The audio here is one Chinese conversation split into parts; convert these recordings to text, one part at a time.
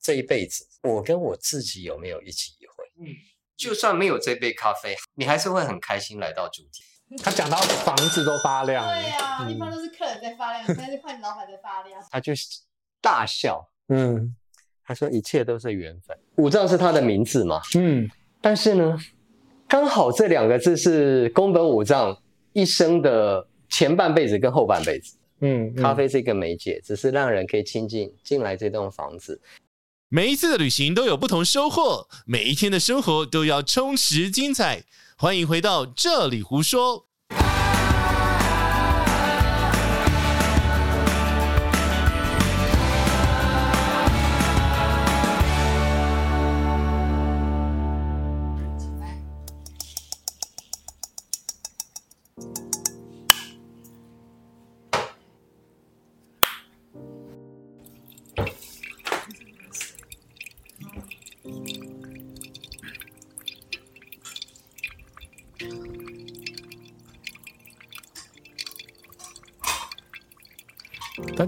这一辈子，我跟我自己有没有一起一会？嗯，就算没有这杯咖啡，你还是会很开心来到主题。他讲到房子都发亮，对呀、啊，一般都是客人在发亮，现在是看老板在发亮。他就大笑，嗯，他说一切都是缘分。五藏是他的名字嘛，嗯，但是呢，刚好这两个字是宫本武藏一生的前半辈子跟后半辈子。嗯，咖啡是一个媒介，只是让人可以亲近进来这栋房子。每一次的旅行都有不同收获，每一天的生活都要充实精彩。欢迎回到这里胡说。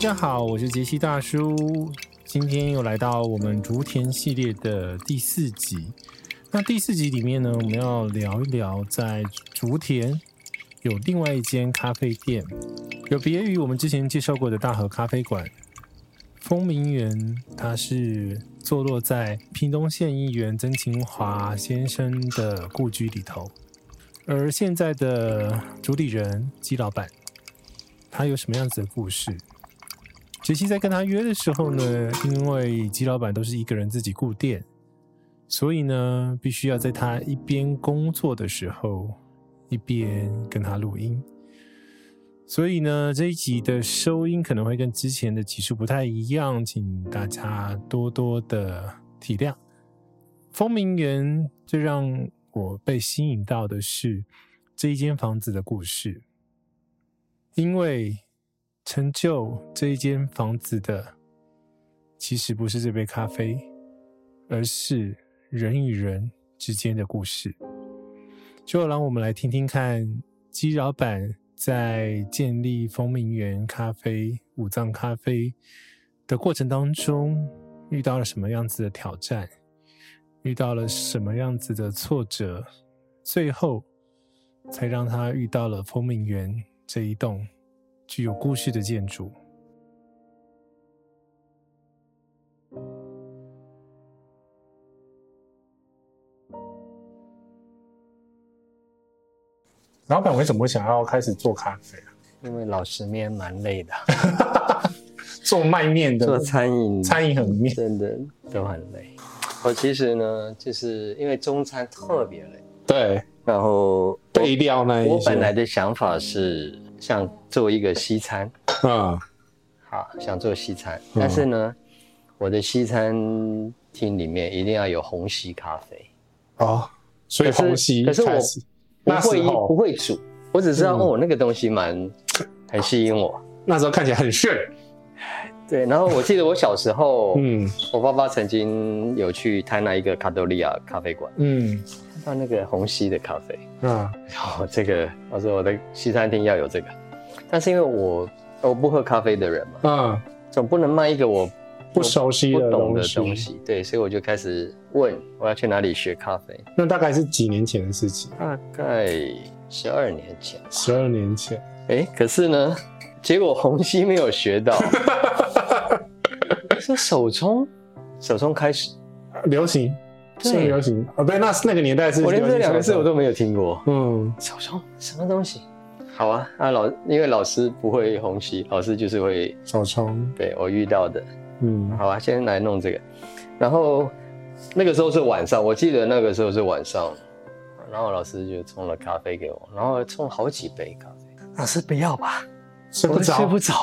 大家好，我是杰西大叔，今天又来到我们竹田系列的第四集。那第四集里面呢，我们要聊一聊在竹田有另外一间咖啡店，有别于我们之前介绍过的大和咖啡馆。风鸣园，它是坐落在屏东县议员曾清华先生的故居里头，而现在的主理人姬老板，他有什么样子的故事？杰西在跟他约的时候呢，因为姬老板都是一个人自己顾店，所以呢，必须要在他一边工作的时候，一边跟他录音。所以呢，这一集的收音可能会跟之前的集数不太一样，请大家多多的体谅。风鸣园最让我被吸引到的是这一间房子的故事，因为。成就这一间房子的，其实不是这杯咖啡，而是人与人之间的故事。就让我们来听听看，姬老板在建立丰明园咖啡、五藏咖啡的过程当中，遇到了什么样子的挑战，遇到了什么样子的挫折，最后才让他遇到了丰明园这一栋。具有故事的建筑。老板为什么会想要开始做咖啡啊？因为老师面蛮累的，做卖面的，做餐饮，餐饮很面，真的 都很累。我其实呢，就是因为中餐特别累，对，然后备料那一些，我本来的想法是。想做一个西餐，啊，好，想做西餐，嗯、但是呢，我的西餐厅里面一定要有虹吸咖啡，哦，所以虹吸，可是我不会不会煮，我只知道、嗯、哦，那个东西蛮很吸引我，那时候看起来很炫，对，然后我记得我小时候，嗯，我爸爸曾经有去台南一个卡多利亚咖啡馆，嗯。放那个虹吸的咖啡，嗯，然后这个我说我的西餐厅要有这个，但是因为我我不喝咖啡的人嘛，嗯，总不能卖一个我不熟悉的不懂的东西，对，所以我就开始问我要去哪里学咖啡。那大概是几年前的事情？大概十二年前。十二年前，哎，可是呢，结果虹吸没有学到，是手冲，手冲开始。流行。是很流行哦，对，那是那个年代是。我连这两个字我都没有听过。嗯，手冲什么东西？好啊，啊老，因为老师不会红旗，老师就是会手冲。对，我遇到的。嗯，好啊，先来弄这个。然后那个时候是晚上，我记得那个时候是晚上，然后老师就冲了咖啡给我，然后冲好几杯咖啡。老师不要吧，睡不着，睡不着。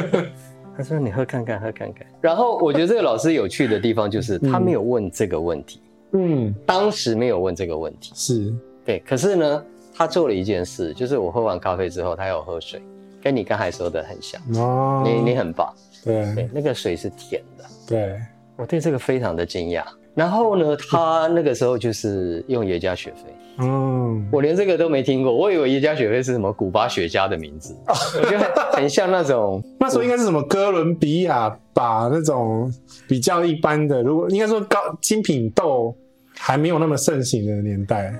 他说：“你喝看看，喝看看。”然后我觉得这个老师有趣的地方就是他没有问这个问题。嗯，当时没有问这个问题。是，对。可是呢，他做了一件事，就是我喝完咖啡之后，他有喝水，跟你刚才说的很像。哦，你你很棒。对对，那个水是甜的。对，我对这个非常的惊讶。然后呢，他那个时候就是用耶加雪菲。嗯，我连这个都没听过，我以为耶加雪菲是什么古巴雪茄的名字，我觉得很像那种。那时候应该是什么哥伦比亚吧，那种比较一般的。如果应该说高精品豆还没有那么盛行的年代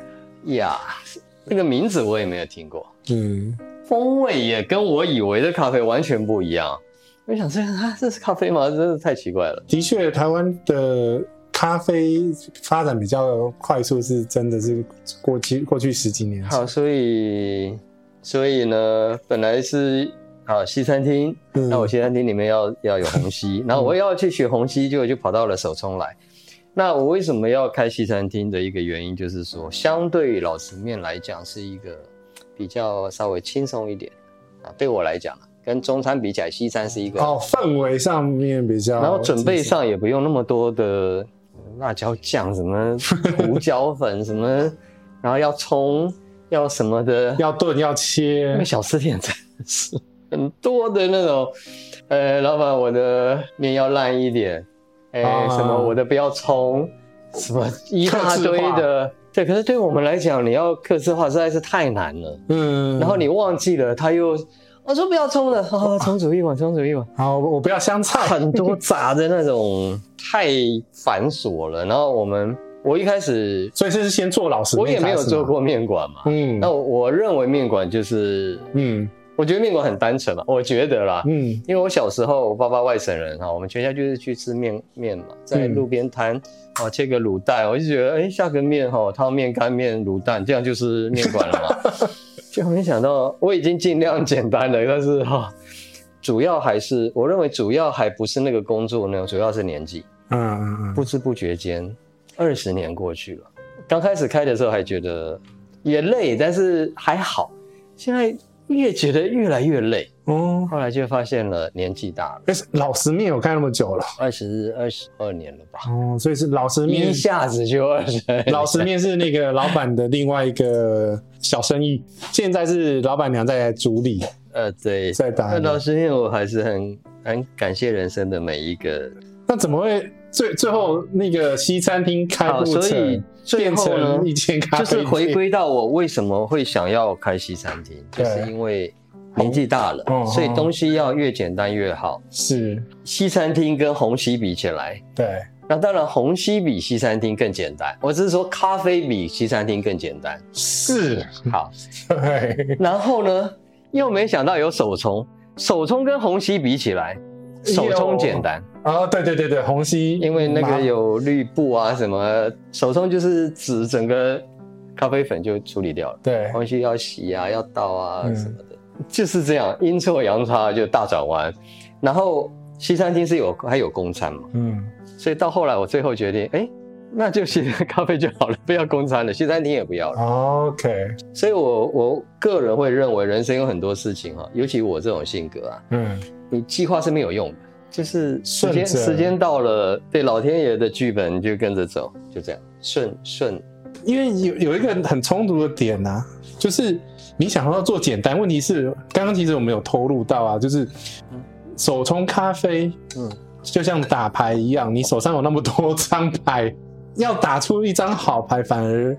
呀，那个名字我也没有听过。嗯，风味也跟我以为的咖啡完全不一样。我想这啊，这是咖啡吗？真是太奇怪了。的确，台湾的。咖啡发展比较快速，是真的是过去过去十几年。好，所以所以呢，本来是啊西餐厅，嗯、那我西餐厅里面要要有虹吸，然后我要去学虹吸，结果就跑到了手冲来。那我为什么要开西餐厅的一个原因，就是说，相对于老词面来讲，是一个比较稍微轻松一点啊。对我来讲，跟中餐比起来，西餐是一个哦氛围上面比较，然后准备上也不用那么多的。辣椒酱什么 胡椒粉什么，然后要葱要什么的，要炖要切。那小吃店真的是很多的那种，呃，老板我的面要烂一点，哎、欸，啊、什么我的不要葱，什么一大堆的。对，可是对我们来讲，你要客制化实在是太难了。嗯，然后你忘记了，他又。我说不要葱了，好，葱煮一碗，葱煮一碗。好，我不要香菜，很多杂的那种，太繁琐了。然后我们，我一开始，所以这是先做老师，我也没有做过面馆嘛。嗯，那我，我认为面馆就是，嗯，我觉得面馆很单纯嘛，我觉得啦，嗯，因为我小时候，我爸爸外省人哈，我们全家就是去吃面面嘛，在路边摊，啊、嗯，切个卤蛋，我就觉得，哎、欸，下个面哈，汤面、干面、卤蛋，这样就是面馆了嘛。就没想到，我已经尽量简单了，但是 哈，主要还是我认为主要还不是那个工作呢，主要是年纪。嗯嗯嗯。不知不觉间，二十年过去了。刚开始开的时候还觉得也累，但是还好。现在越觉得越来越累。哦。后来就发现了年纪大了。老实面我开那么久了，二十二十二年了吧？哦，所以是老实面，一下子就二十。老实面是那个老板的另外一个。小生意，现在是老板娘在主理。呃，对，在打。那老实面，我还是很很感谢人生的每一个。那怎么会最最后那个西餐厅开不成？所以最后呢，一间咖啡就是回归到我为什么会想要开西餐厅，就是因为年纪大了，哦、所以东西要越简单越好。是西餐厅跟红西比起来，对。那当然，红西比西餐厅更简单。我只是说，咖啡比西餐厅更简单。是，好。对。然后呢，又没想到有手冲，手冲跟红西比起来，手冲简单。啊，对对对对，虹吸因为那个有绿布啊什么，手冲就是指整个咖啡粉就处理掉了。对，虹吸要洗啊，要倒啊什么就是这样，阴错阳差就大转弯。然后西餐厅是有还有公餐嘛？嗯。所以到后来，我最后决定，哎，那就写咖啡就好了，不要公餐了，西餐厅也不要了。OK。所以我我个人会认为，人生有很多事情哈，尤其我这种性格啊，嗯，你计划是没有用的，就是时间时间到了，对老天爷的剧本就跟着走，就这样顺顺。因为有有一个很冲突的点啊，就是你想要做简单，问题是刚刚其实我们有透露到啊，就是手冲咖啡，嗯。就像打牌一样，你手上有那么多张牌，要打出一张好牌，反而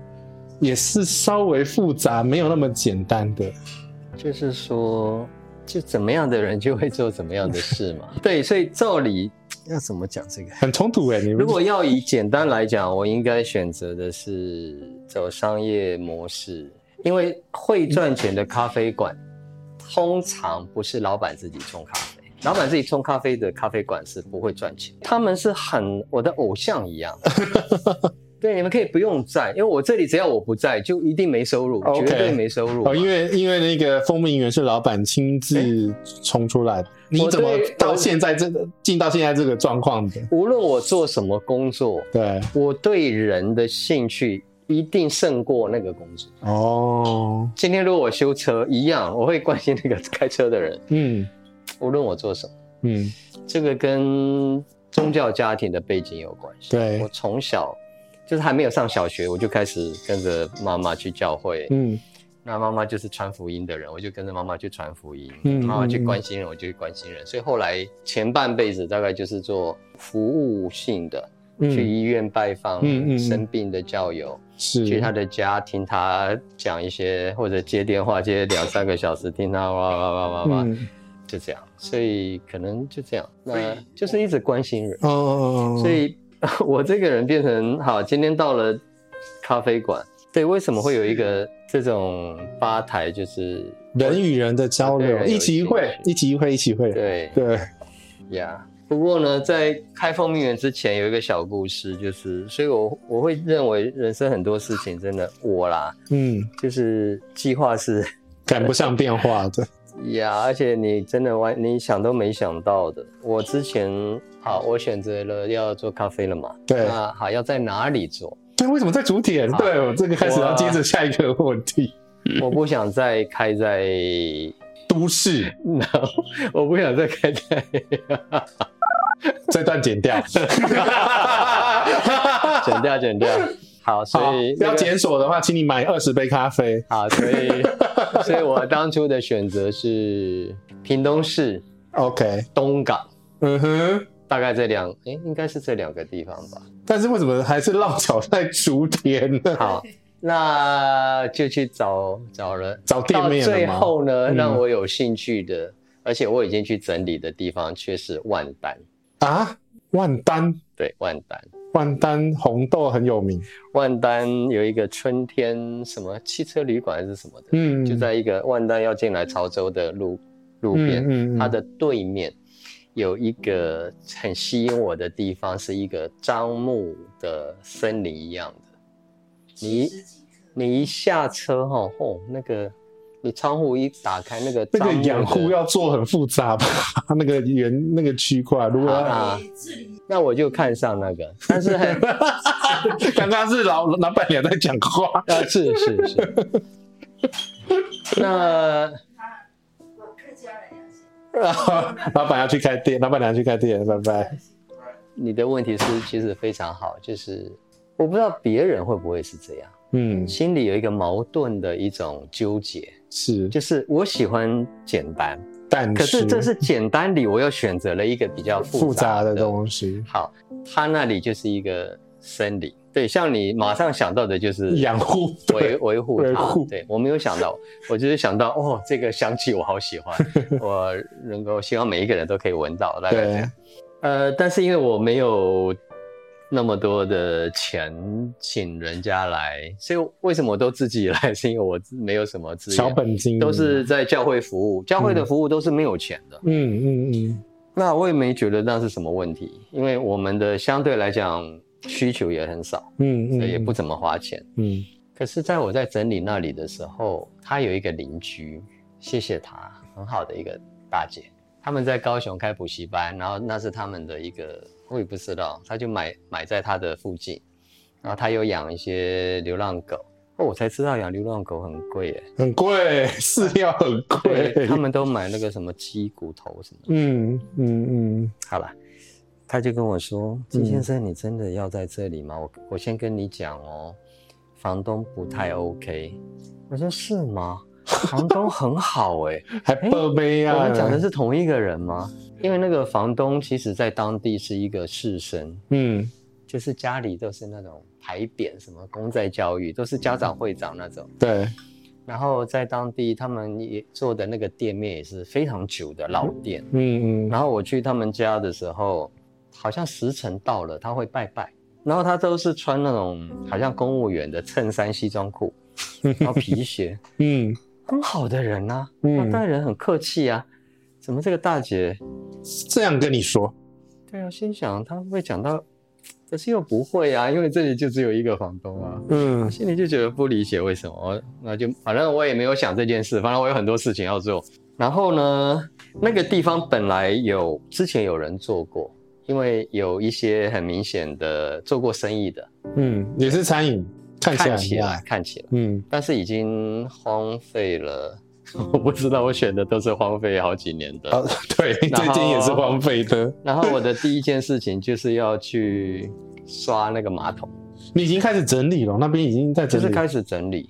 也是稍微复杂，没有那么简单的。就是说，就怎么样的人就会做怎么样的事嘛。对，所以照理要怎么讲这个？很冲突哎！你如果要以简单来讲，我应该选择的是走商业模式，因为会赚钱的咖啡馆，通常不是老板自己冲咖啡。老板自己冲咖啡的咖啡馆是不会赚钱，他们是很我的偶像一样。对，你们可以不用在，因为我这里只要我不在，就一定没收入，Okay. 绝对没收入。哦，因为因为那个蜂蜜园是老板亲自冲出来的，欸、你怎么到现在这个进到现在这个状况的？无论我做什么工作，对，我对人的兴趣一定胜过那个工作。哦，今天如果我修车一样，我会关心那个开车的人。嗯。无论我做什么，嗯，这个跟宗教家庭的背景有关系。对，我从小就是还没有上小学，我就开始跟着妈妈去教会。嗯，那妈妈就是传福音的人，我就跟着妈妈去传福音。嗯，妈妈去关心人，我就去关心人。所以后来前半辈子大概就是做服务性的，去医院拜访嗯生病的教友，是。去他的家听他讲一些，或者接电话接两三个小时，听他哇哇哇哇哇，就这样。所以可能就这样，那就是一直关心人。哦，所以 我这个人变成好，今天到了咖啡馆，对，为什么会有一个这种吧台，就是人与人的交流，一起一会，一起一会，一起一会，对。对，呀。不过呢，在开封蜜园之前有一个小故事，就是，所以我我会认为人生很多事情真的我啦，嗯，就是计划是 赶不上变化的呀，而且你真的完你想都没想到的。我之前好，我选择了要做咖啡了嘛，对，那好要在哪里做？对，为什么在竹田？对，我这个开始要接着下一个问题，我，我不想再开在都市，no, 我不想再开在。这段剪掉，剪掉，剪掉。好，所以要检索的话，请你买二十杯咖啡。好，所以，所以我当初的选择是屏东市，OK，东港，嗯哼，大概这两，哎，应该是这两个地方吧。但是为什么还是落脚在竹田呢？好，那就去找找了，找店面。最后呢，让我有兴趣的，而且我已经去整理的地方，却是万丹。啊，万丹，对，万丹，万丹红豆很有名。万丹有一个春天什么汽车旅馆还是什么的，嗯，就在一个万丹要进来潮州的路路边，嗯，嗯，它的对面有一个很吸引我的地方，是一个樟木的森林一样的。你你一下车哈，哦，那个。你窗户一打开，那个那个养护要做很复杂吧？那个圆那个区块，如果要啊，那我就看上那个。但是 刚刚是老老板娘在讲话啊，是是是。那我客家人要老板要去开店，老板娘去开店，拜拜。你的问题是其实非常好，就是我不知道别人会不会是这样，嗯，心里有一个矛盾的一种纠结。是，就是我喜欢简单，但是可是这是简单里，我又选择了一个比较复杂的，东西。好，它那里就是一个森林，对，像你马上想到的就是养护、维维护、维护。对，我没有想到，我就是想到哦，这个香气我好喜欢，我能够希望每一个人都可以闻到。对，呃，但是因为我没有。那么多的钱请人家来，所以为什么都自己来？是因为我没有什么资源，小本金都是在教会服务，教会的服务都是没有钱的。嗯嗯嗯。那我也没觉得那是什么问题，因为我们的相对来讲需求也很少，嗯嗯，所以也不怎么花钱。嗯。可是在我在整理那里的时候，他有一个邻居，谢谢他，很好的一个大姐，他们在高雄开补习班，然后那是他们的一个。我也不知道，他就买买在他的附近，然后他有养一些流浪狗。哦，我才知道养流浪狗很贵耶，很贵，饲料很贵。他们都买那个什么鸡骨头什么的。嗯嗯嗯。好了，他就跟我说：“金先生，你真的要在这里吗？”我我先跟你讲哦，房东不太 OK。我说是吗？房东很好哎，还宝贝啊！我们讲的是同一个人吗？因为那个房东其实在当地是一个士绅，嗯，就是家里都是那种牌匾，什么公在教育，都是家长会长那种。对。然后在当地，他们也做的那个店面也是非常久的老店。嗯嗯。然后我去他们家的时候，好像时辰到了，他会拜拜。然后他都是穿那种好像公务员的衬衫、西装裤，然后皮鞋。嗯。很好的人啊，他待人很客气啊。怎么这个大姐这样跟你说？对啊，心想他会不会讲到，可是又不会啊，因为这里就只有一个房东啊。嗯，心里就觉得不理解为什么，那就反正我也没有想这件事，反正我有很多事情要做。然后呢，那个地方本来有之前有人做过，因为有一些很明显的做过生意的，嗯，也是餐饮，看起来，看起来，看起来，嗯，但是已经荒废了。我不知道，我选的都是荒废好几年的。啊、对，最近也是荒废的。然后我的第一件事情就是要去刷那个马桶。你已经开始整理了，那边已经在整理。就是开始整理。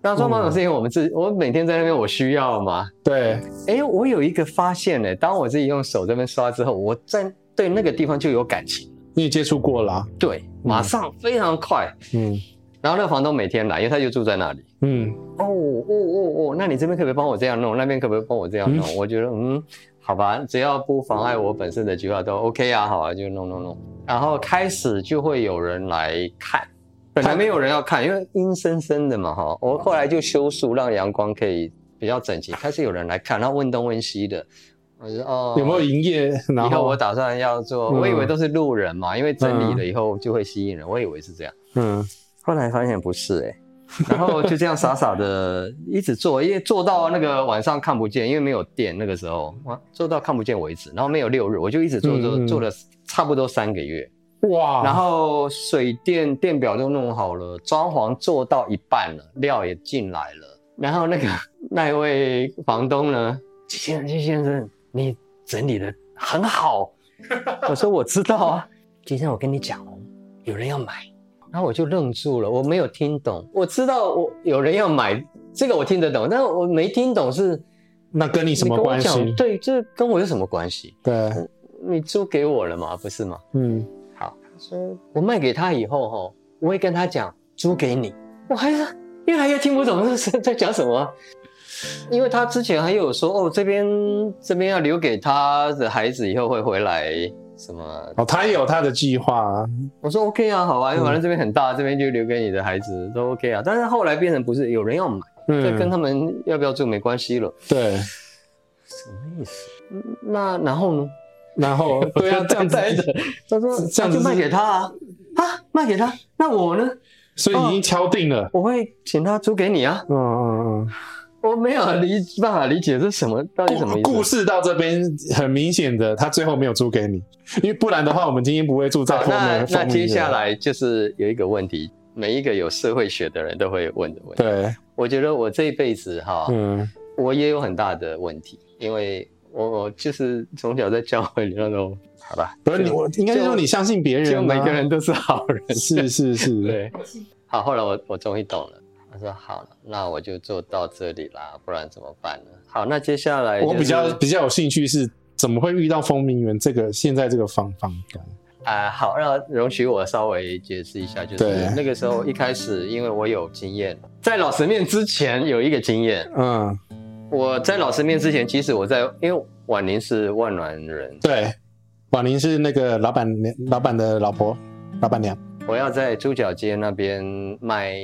那刷马桶是因为我们自己，我每天在那边我需要嘛。对。哎，我有一个发现呢，当我自己用手这边刷之后，我在对那个地方就有感情。你也接触过了，对，马上非常快，嗯。然后那个房东每天来，因为他就住在那里，嗯。哦哦哦哦，那你这边可不可以帮我这样弄？那边可不可以帮我这样弄？嗯、我觉得，嗯，好吧，只要不妨碍我本身的计划都 OK 啊，好啊，就弄弄弄。然后开始就会有人来看，本来没有人要看，因为阴森森的嘛，哈。我后来就修树，让阳光可以比较整齐，开始有人来看，然后问东问西的。我说哦，有没有营业？然后以后我打算要做，我以为都是路人嘛，因为整理了以后就会吸引人，我以为是这样。嗯，后来发现不是哎。然后就这样傻傻的一直做，因为做到那个晚上看不见，因为没有电那个时候，哇，做到看不见为止。然后没有六日，我就一直做做做了差不多三个月。哇！然后水电电表都弄好了，装潢做到一半了，料也进来了。然后那个 那一位房东呢，季先生，季先生，你整理的很好。我说我知道啊，季先生，我跟你讲哦，有人要买。然后我就愣住了，我没有听懂。我知道我有人要买这个，我听得懂，但是我没听懂是那跟你什么关系？对，这跟我有什么关系？对，你租给我了嘛？不是吗？嗯，好。他说我卖给他以后哈，我会跟他讲租给你。我还是越来越听不懂这是在讲什么，因为他之前还有说哦，这边这边要留给他的孩子以后会回来。什么？哦，他也有他的计划啊。我说 OK 啊，好啊，因为反正这边很大，嗯、这边就留给你的孩子都 OK 啊。但是后来变成不是有人要买，这、嗯、跟他们要不要住没关系了。对，什么意思？那然后呢？然后 对啊，这样子的。他说这样就卖给他啊啊，卖给他。那我呢？所以已经敲定了，我会请他租给你啊。嗯嗯嗯。我没有理办法理解这什么，到底什么意思？故事到这边很明显的，他最后没有租给你，因为不然的话，我们今天不会住在后面。那那接下来就是有一个问题，每一个有社会学的人都会问的问题。对，我觉得我这一辈子哈，嗯，我也有很大的问题，因为我我就是从小在教会里那种，好吧？不是你，我应该说你相信别人，就每个人都是好人。是是是，对。好，后来我我终于懂了。他说好了，那我就做到这里啦，不然怎么办呢？好，那接下来、就是、我比较比较有兴趣是怎么会遇到丰明园这个现在这个方法？啊、呃，好，让容许我稍微解释一下，就是那个时候一开始，因为我有经验，在老师面之前有一个经验，嗯，我在老师面之前，其实我在，因为婉玲是万峦人，对，婉玲是那个老板娘，老板的老婆，老板娘，我要在猪脚街那边卖。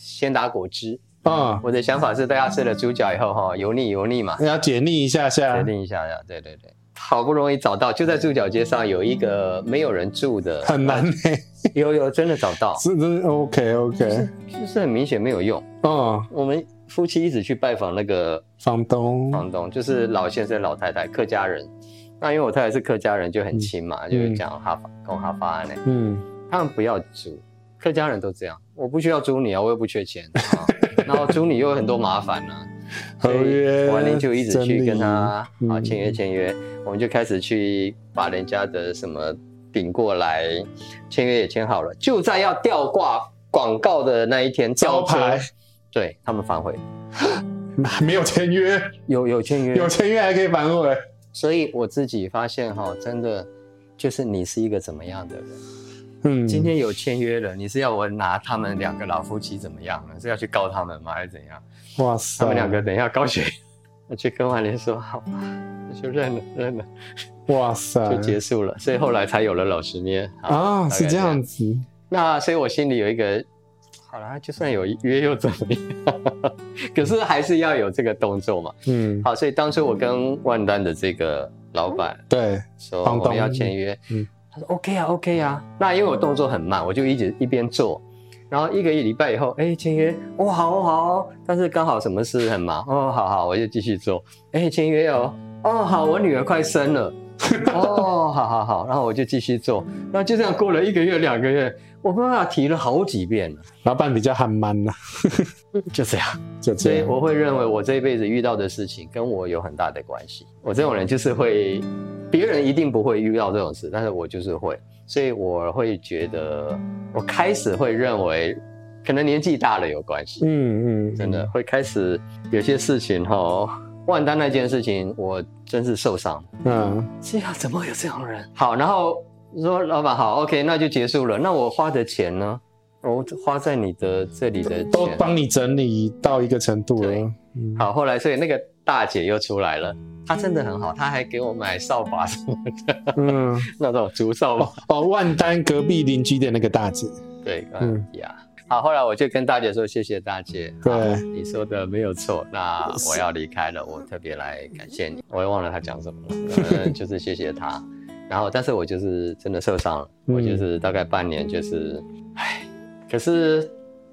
鲜打果汁啊！嗯、我的想法是，大家吃了猪脚以后，哈，油腻油腻嘛，要解腻一下下，解腻一下下。对对对，好不容易找到，就在猪脚街上有一个没有人住的，很难呢。有有真的找到，是是 OK OK，就是，就是很明显没有用。嗯，我们夫妻一直去拜访那个房东，房东就是老先生老太太客家人。那因为我太太是客家人，就很亲嘛，嗯、就是讲哈法跟哈法安呢。嗯，他们不要租。客家人都这样，我不需要租你啊，我又不缺钱，啊、然后租你又有很多麻烦呢、啊。合约，婉玲就一直去跟他啊签约签约，我们就开始去把人家的什么顶过来，签约也签好了，就在要吊挂广告的那一天，招牌，对他们反悔，没有签约，有有签约，有签约还可以反悔，所以我自己发现哈，真的就是你是一个怎么样的人。嗯，今天有签约了，你是要我拿他们两个老夫妻怎么样呢？是要去告他们吗，还是怎样？哇塞，他们两个等一下高血，我去跟婉玲说，好就认了，认了。哇塞，就结束了，所以后来才有了老实捏啊，是这样子。那所以我心里有一个，好了，就算有约又怎么样？可是还是要有这个动作嘛。嗯，好，所以当初我跟万丹的这个老板对说我们要签约，嗯。他说 OK 啊，OK 啊。那因为我动作很慢，我就一直一边做，然后一个礼拜以后，哎，签约，哦，好哦，好哦。但是刚好什么事很忙，哦，好好，我就继续做。哎，签约哦，哦，好，我女儿快生了，哦，好好好，然后我就继续做。那就这样过了一个月、两个月，我爸爸提了好几遍了。老板比较憨慢呐，就这样，就这样。所以我会认为我这一辈子遇到的事情跟我有很大的关系。我这种人就是会。别人一定不会遇到这种事，但是我就是会，所以我会觉得，我开始会认为，可能年纪大了有关系，嗯嗯，嗯真的会开始有些事情哈，万丹那件事情，我真是受伤，嗯，这样怎么会有这样的人？好，然后说老板好，OK，那就结束了。那我花的钱呢？我花在你的这里的钱都帮你整理到一个程度了。嗯、好，后来所以那个大姐又出来了，她真的很好，她还给我买扫把什么的，嗯，那种竹扫把。哦，万丹隔壁邻居的那个大姐。对，嗯呀。好，后来我就跟大姐说：“谢谢大姐，对，你说的没有错。那我要离开了，我特别来感谢你。我也忘了她讲什么了，就是谢谢她。然后，但是我就是真的受伤了，我就是大概半年，就是，唉，可是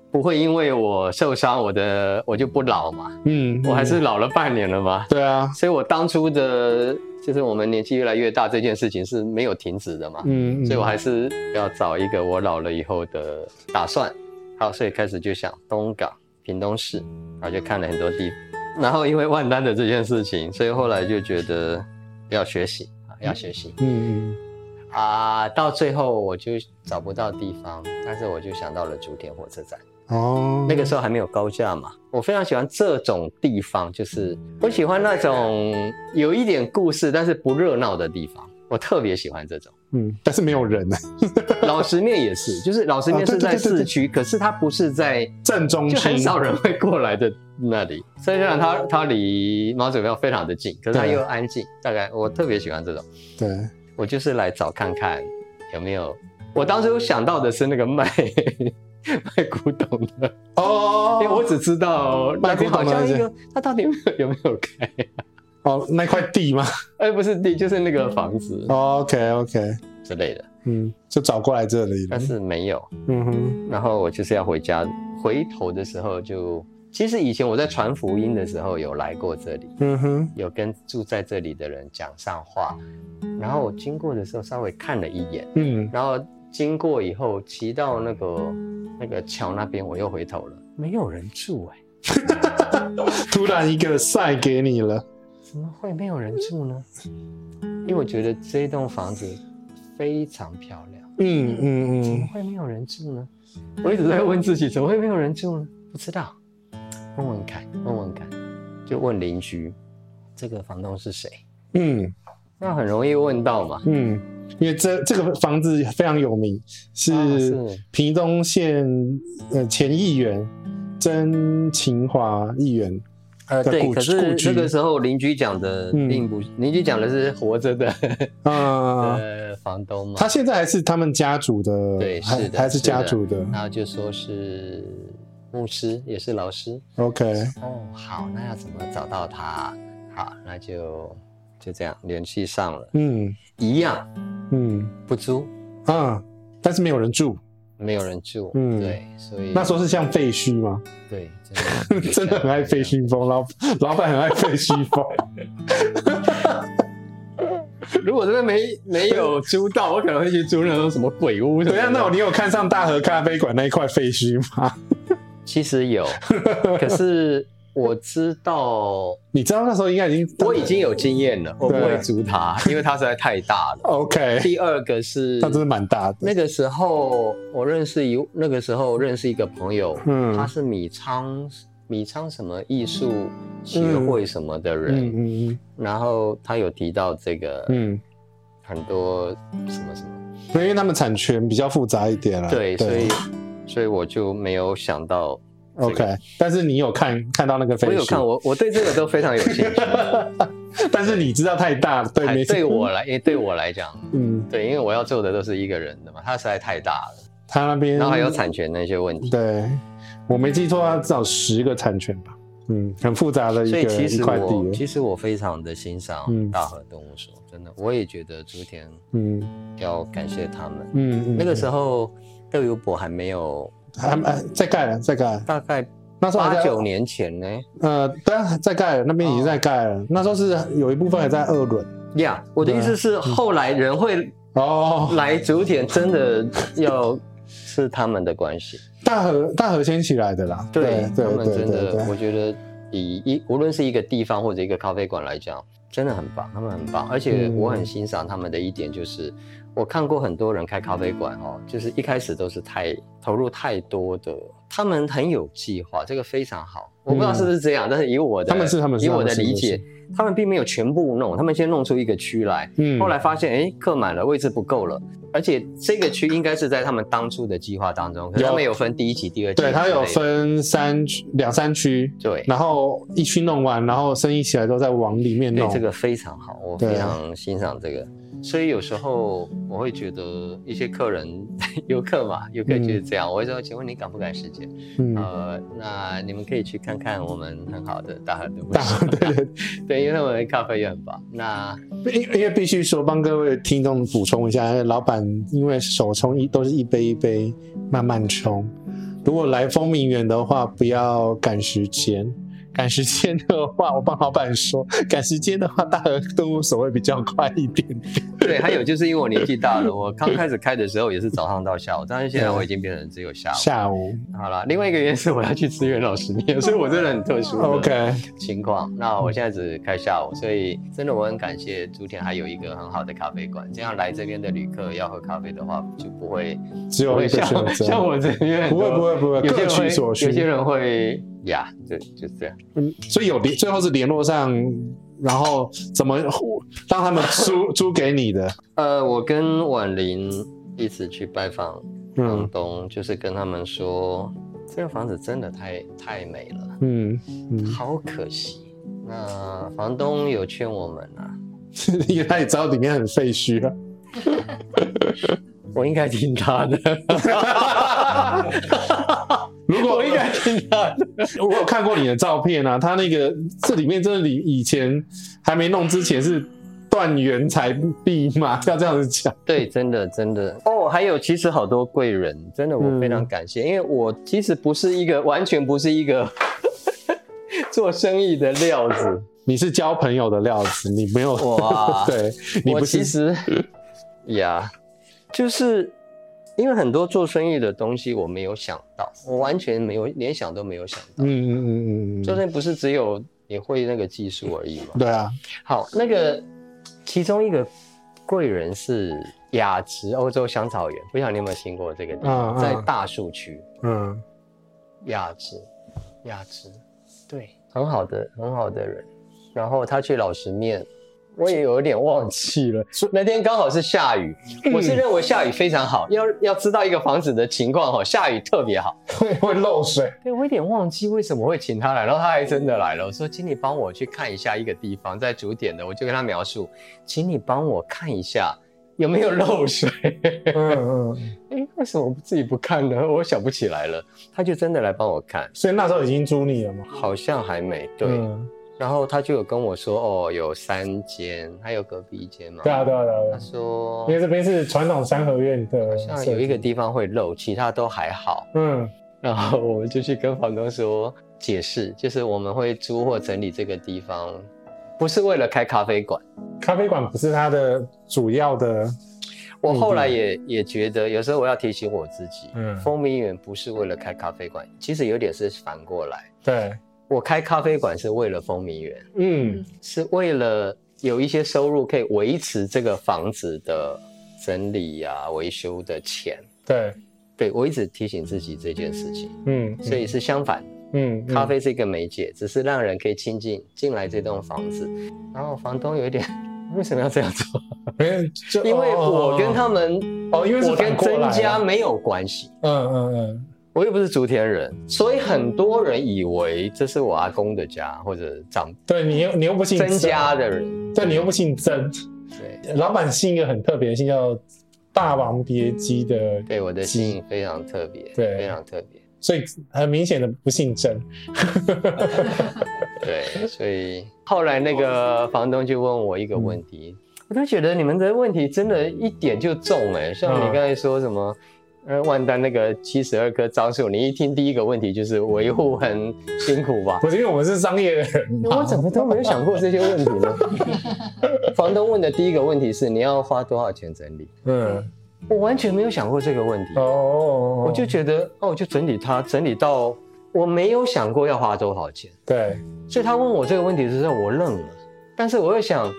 不会因为我受伤，我的我就不老嘛，嗯，我还是老了半年了嘛。对啊，所以我当初的，就是我们年纪越来越大这件事情是没有停止的嘛，嗯，所以我还是要找一个我老了以后的打算。”好，所以开始就想东港、屏东市，然后就看了很多地方，然后因为万丹的这件事情，所以后来就觉得要学习啊，要学习。嗯嗯。啊，到最后我就找不到地方，但是我就想到了竹田火车站。哦。那个时候还没有高架嘛，我非常喜欢这种地方，就是我喜欢那种有一点故事，但是不热闹的地方，我特别喜欢这种。嗯，但是没有人呢。老实面也是，就是老实面是在市区，可是它不是在正中心，就很少人会过来的那里。虽然它它离毛水庙非常的近，可是它又安静。大概我特别喜欢这种。对，我就是来找看看有没有。我当时想到的是那个卖 卖古董的哦，因为我只知道那边好像一个，它到底有没有有没有开？哦，那块地吗？哎，不是地，就是那个房子。哦、OK OK 之类的，嗯，就找过来这里，但是没有。嗯哼，然后我就是要回家，回头的时候就，其实以前我在传福音的时候有来过这里，嗯哼，有跟住在这里的人讲上话，然后我经过的时候稍微看了一眼，嗯，然后经过以后骑到那个那个桥那边，我又回头了，没有人住哎、欸，突然一个晒给你了。怎么会没有人住呢？因为我觉得这栋房子非常漂亮。嗯嗯嗯，怎么会没有人住呢？我一直在问自己，怎么会没有人住呢？不知道，问问看，问问看，就问邻居，这个房东是谁？嗯，那很容易问到嘛。嗯，因为这这个房子非常有名，是屏东县呃前议员曾晴华议员。呃，对，可是那个时候邻居讲的并不，邻、嗯、居讲的是活着的，啊、呃，房东嘛，他现在还是他们家族的，对，是的，还是家族的，然后就说是牧师，也是老师，OK，哦，好，那要怎么找到他？好，那就就这样联系上了，嗯，一样，嗯，不租，啊，但是没有人住。没有人住，嗯，对，所以那时候是像废墟吗？对，真的，真的很爱废墟风，老老板很爱废墟风。如果这边没没有租到，我可能会去租那种什么鬼屋。对啊，那我你有看上大和咖啡馆那一块废墟吗？其实有，可是。我知道，你知道那时候应该已经，我已经有经验了，我不会租它，因为它实在太大了。OK。第二个是，它真的蛮大的。那个时候我认识一，那个时候认识一个朋友，嗯，他是米仓米仓什么艺术协会什么的人，嗯然后他有提到这个，嗯，很多什么什么，因为他们产权比较复杂一点了，对，所以所以我就没有想到。OK，但是你有看看到那个废墟？我有看，我我对这个都非常有兴趣。但是你知道太大了，对，对我来，因为对我来讲，嗯，对，因为我要做的都是一个人的嘛，它实在太大了。他那边，然后还有产权的一些问题。对，我没记错，他至少十个产权吧。嗯，很复杂的一个一块地。其实我非常的欣赏大和动物所，真的，我也觉得竹田，嗯，要感谢他们。嗯，那个时候豆油博还没有。还还在盖了，在盖，大概那时候八九年前呢。呃，对啊，在盖了，那边已经在盖了。那时候是有一部分还在二轮。呀，我的意思是，后来人会哦来竹田，真的要是他们的关系。大和大和先起来的啦。对，他们真的，我觉得以一无论是一个地方或者一个咖啡馆来讲，真的很棒，他们很棒。而且我很欣赏他们的一点就是。我看过很多人开咖啡馆哦，就是一开始都是太投入太多的，他们很有计划，这个非常好。我不知道是不是这样，但是以我的他们是他们以我的理解，他们并没有全部弄，他们先弄出一个区来，嗯，后来发现哎客满了，位置不够了，而且这个区应该是在他们当初的计划当中，他们有分第一期、第二期，对，他有分三两三区，对，然后一区弄完，然后生意起来之后再往里面弄，这个非常好，我非常欣赏这个。所以有时候我会觉得一些客人 游客嘛，游客就是这样。嗯、我会说，请问你赶不赶时间？嗯、呃，那你们可以去看看我们很好的大和的 大河，对对对，对，因为我们的咖啡也很棒。那因因为必须说，帮各位听众补充一下，老板因为手冲一都是一杯一杯慢慢冲。如果来丰明园的话，不要赶时间。赶时间的话，我帮老板说，赶时间的话，大和动物所会比较快一点点。对，还有就是因为我年纪大了，我刚开始开的时候也是早上到下午，但是现在我已经变成只有下午。下午。好了，另外一个原因是我要去支援老师念，所以我真的很特殊。OK。情况，那我现在只开下午，所以真的我很感谢竹田还有一个很好的咖啡馆，这样来这边的旅客要喝咖啡的话，就不会只有一个选择。像我这边不会不会不会，各取所需。有些人会。呀，就就是这样。嗯，所以有联，最后是联络上，然后怎么让他们租租 给你的？呃，我跟婉玲一起去拜访房东，嗯、就是跟他们说，这个房子真的太太美了，嗯，嗯，好可惜。那房东有劝我们啊，因为他也知道里面很废墟啊。我应该听他的。如果我应该听他的，我有看过你的照片啊，他那个这里面真的，你以前还没弄之前是断垣才壁嘛，要这样子讲。对，真的真的哦，还有其实好多贵人，真的我非常感谢，嗯、因为我其实不是一个完全不是一个 做生意的料子，你是交朋友的料子，你没有哇？对，你不是我其实呀，就是。因为很多做生意的东西我没有想到，我完全没有连想都没有想到。嗯嗯嗯嗯，做生意不是只有你会那个技术而已吗？对啊。好，那个其中一个贵人是雅致欧洲香草园，不晓得你有没有听过这个地方？在大树区。嗯。雅致，雅致，对，很好的很好的人。然后他去老实面。我也有点忘记了，那天刚好是下雨。我是认为下雨非常好，要要知道一个房子的情况哈，下雨特别好，会会漏水。对，我有点忘记为什么会请他来，然后他还真的来了。我说，请你帮我去看一下一个地方，在主点的，我就跟他描述，请你帮我看一下有没有漏水。嗯嗯，哎，为什么自己不看呢？我想不起来了。他就真的来帮我看，所以那时候已经租你了吗？好像还没。对。嗯然后他就有跟我说，哦，有三间，还有隔壁一间嘛。对啊，对啊，对啊。他说，因为这边是传统三合院的，好像有一个地方会漏，其他都还好。嗯。然后我们就去跟房东说解释，就是我们会租或整理这个地方，不是为了开咖啡馆。咖啡馆不是他的主要的。我后来也也觉得，有时候我要提醒我自己，嗯，丰名园不是为了开咖啡馆，其实有点是反过来。对。我开咖啡馆是为了丰名园，嗯，是为了有一些收入可以维持这个房子的整理呀、啊、维修的钱。对，对我一直提醒自己这件事情，嗯，所以是相反，嗯，咖啡是一个媒介，只是让人可以亲近进来这栋房子。然后房东有一点，为什么要这样做？因为我跟他们哦，因为我跟曾家没有关系。嗯嗯嗯。我又不是竹田人，所以很多人以为这是我阿公的家或者长。对，你又你又不姓曾家的人，对，你又不姓曾。对，老板姓一个很特别的姓，叫《霸王别姬》的。对，我的姓非常特别，对，非常特别。所以很明显的不姓曾。对，所以后来那个房东就问我一个问题，我都觉得你们的问题真的一点就中哎，像你刚才说什么。呃，万丹那个七十二棵樟树，你一听第一个问题就是维护很辛苦吧？不是因为我们是商业的人，我怎么都没有想过这些问题呢？房东问的第一个问题是你要花多少钱整理？嗯，我完全没有想过这个问题。哦，我就觉得哦，就整理它，整理到我没有想过要花多少钱。对，所以他问我这个问题的时候，我愣了。但是我又想，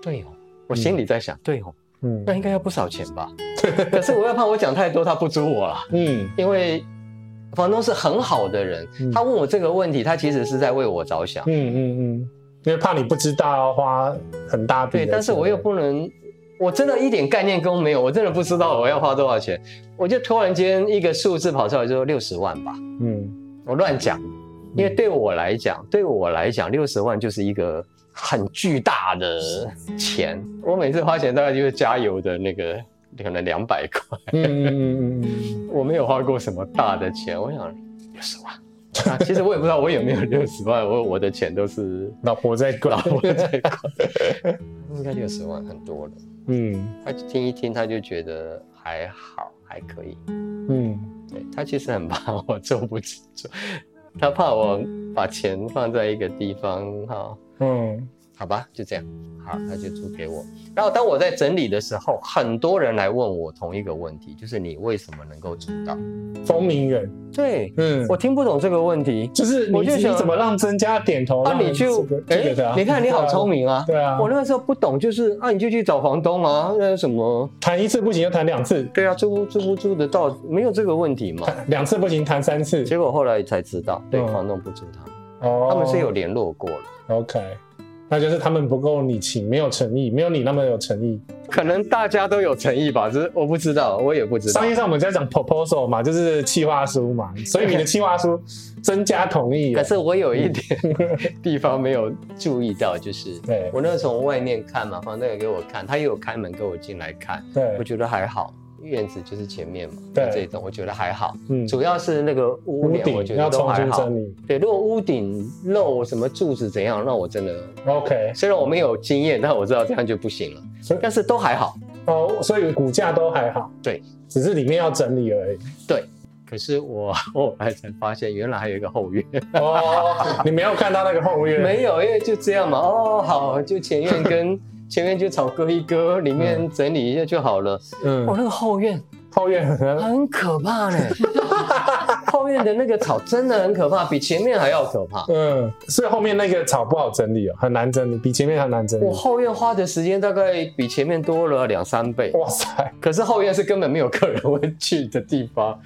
对哦，我心里在想，对哦。嗯，那应该要不少钱吧？可是我又怕我讲太多，他不租我了。嗯，因为房东是很好的人，他问我这个问题，他其实是在为我着想。嗯嗯嗯。因为怕你不知道花很大笔。对，但是我又不能，我真的一点概念都没有，我真的不知道我要花多少钱，我就突然间一个数字跑出来就说六十万吧，嗯，我乱讲，因为对我来讲，对我来讲六十万就是一个很巨大的钱，我每次花钱大概就是加油的那个可能两百块，嗯嗯嗯嗯，我没有花过什么大的钱，我想六十万。啊，其实我也不知道我有没有六十万，我我的钱都是老婆在管，老婆在管，应该六十万很多了。嗯，他听一听，他就觉得还好，还可以。嗯，对，他其实很怕我做不起，他怕我把钱放在一个地方哈。嗯。好吧，就这样，好，他就租给我。然后当我在整理的时候，很多人来问我同一个问题，就是你为什么能够租到聪明人？对，嗯，我听不懂这个问题，就是我就想怎么让增加点头？啊，你就哎，你看你好聪明啊！对啊，我那个时候不懂，就是啊，你就去找房东啊，那什么谈一次不行，就谈两次。对啊，租不租不租得到，没有这个问题嘛。两次不行，谈三次。结果后来才知道，对，房东不租他，哦，他们是有联络过了。OK。那就是他们不够你情，没有诚意，没有你那么有诚意。可能大家都有诚意吧，只是我不知道，我也不知道。商业上我们在讲 proposal 嘛，就是企划书嘛，所以你的企划书增加同意。可是我有一点 地方没有注意到，就是对我那从外面看嘛，房东也给我看，他也有开门给我进来看，对我觉得还好。院子就是前面嘛，对这种我觉得还好，嗯，主要是那个屋顶，我觉得都还好。对，如果屋顶漏什么柱子怎样，那我真的 OK。虽然我没有经验，但我知道这样就不行了。但是都还好哦，所以骨架都还好。对，只是里面要整理而已。对，可是我后来才发现，原来还有一个后院。哦，你没有看到那个后院？没有，因为就这样嘛。哦，好，就前院跟。前面就草割一割，里面整理一下就好了。嗯，我那个后院，后院很可怕呢。后院的那个草真的很可怕，比前面还要可怕。嗯，所以后面那个草不好整理哦，很难整理，比前面还难整理。我后院花的时间大概比前面多了两三倍。哇塞！可是后院是根本没有客人会去的地方。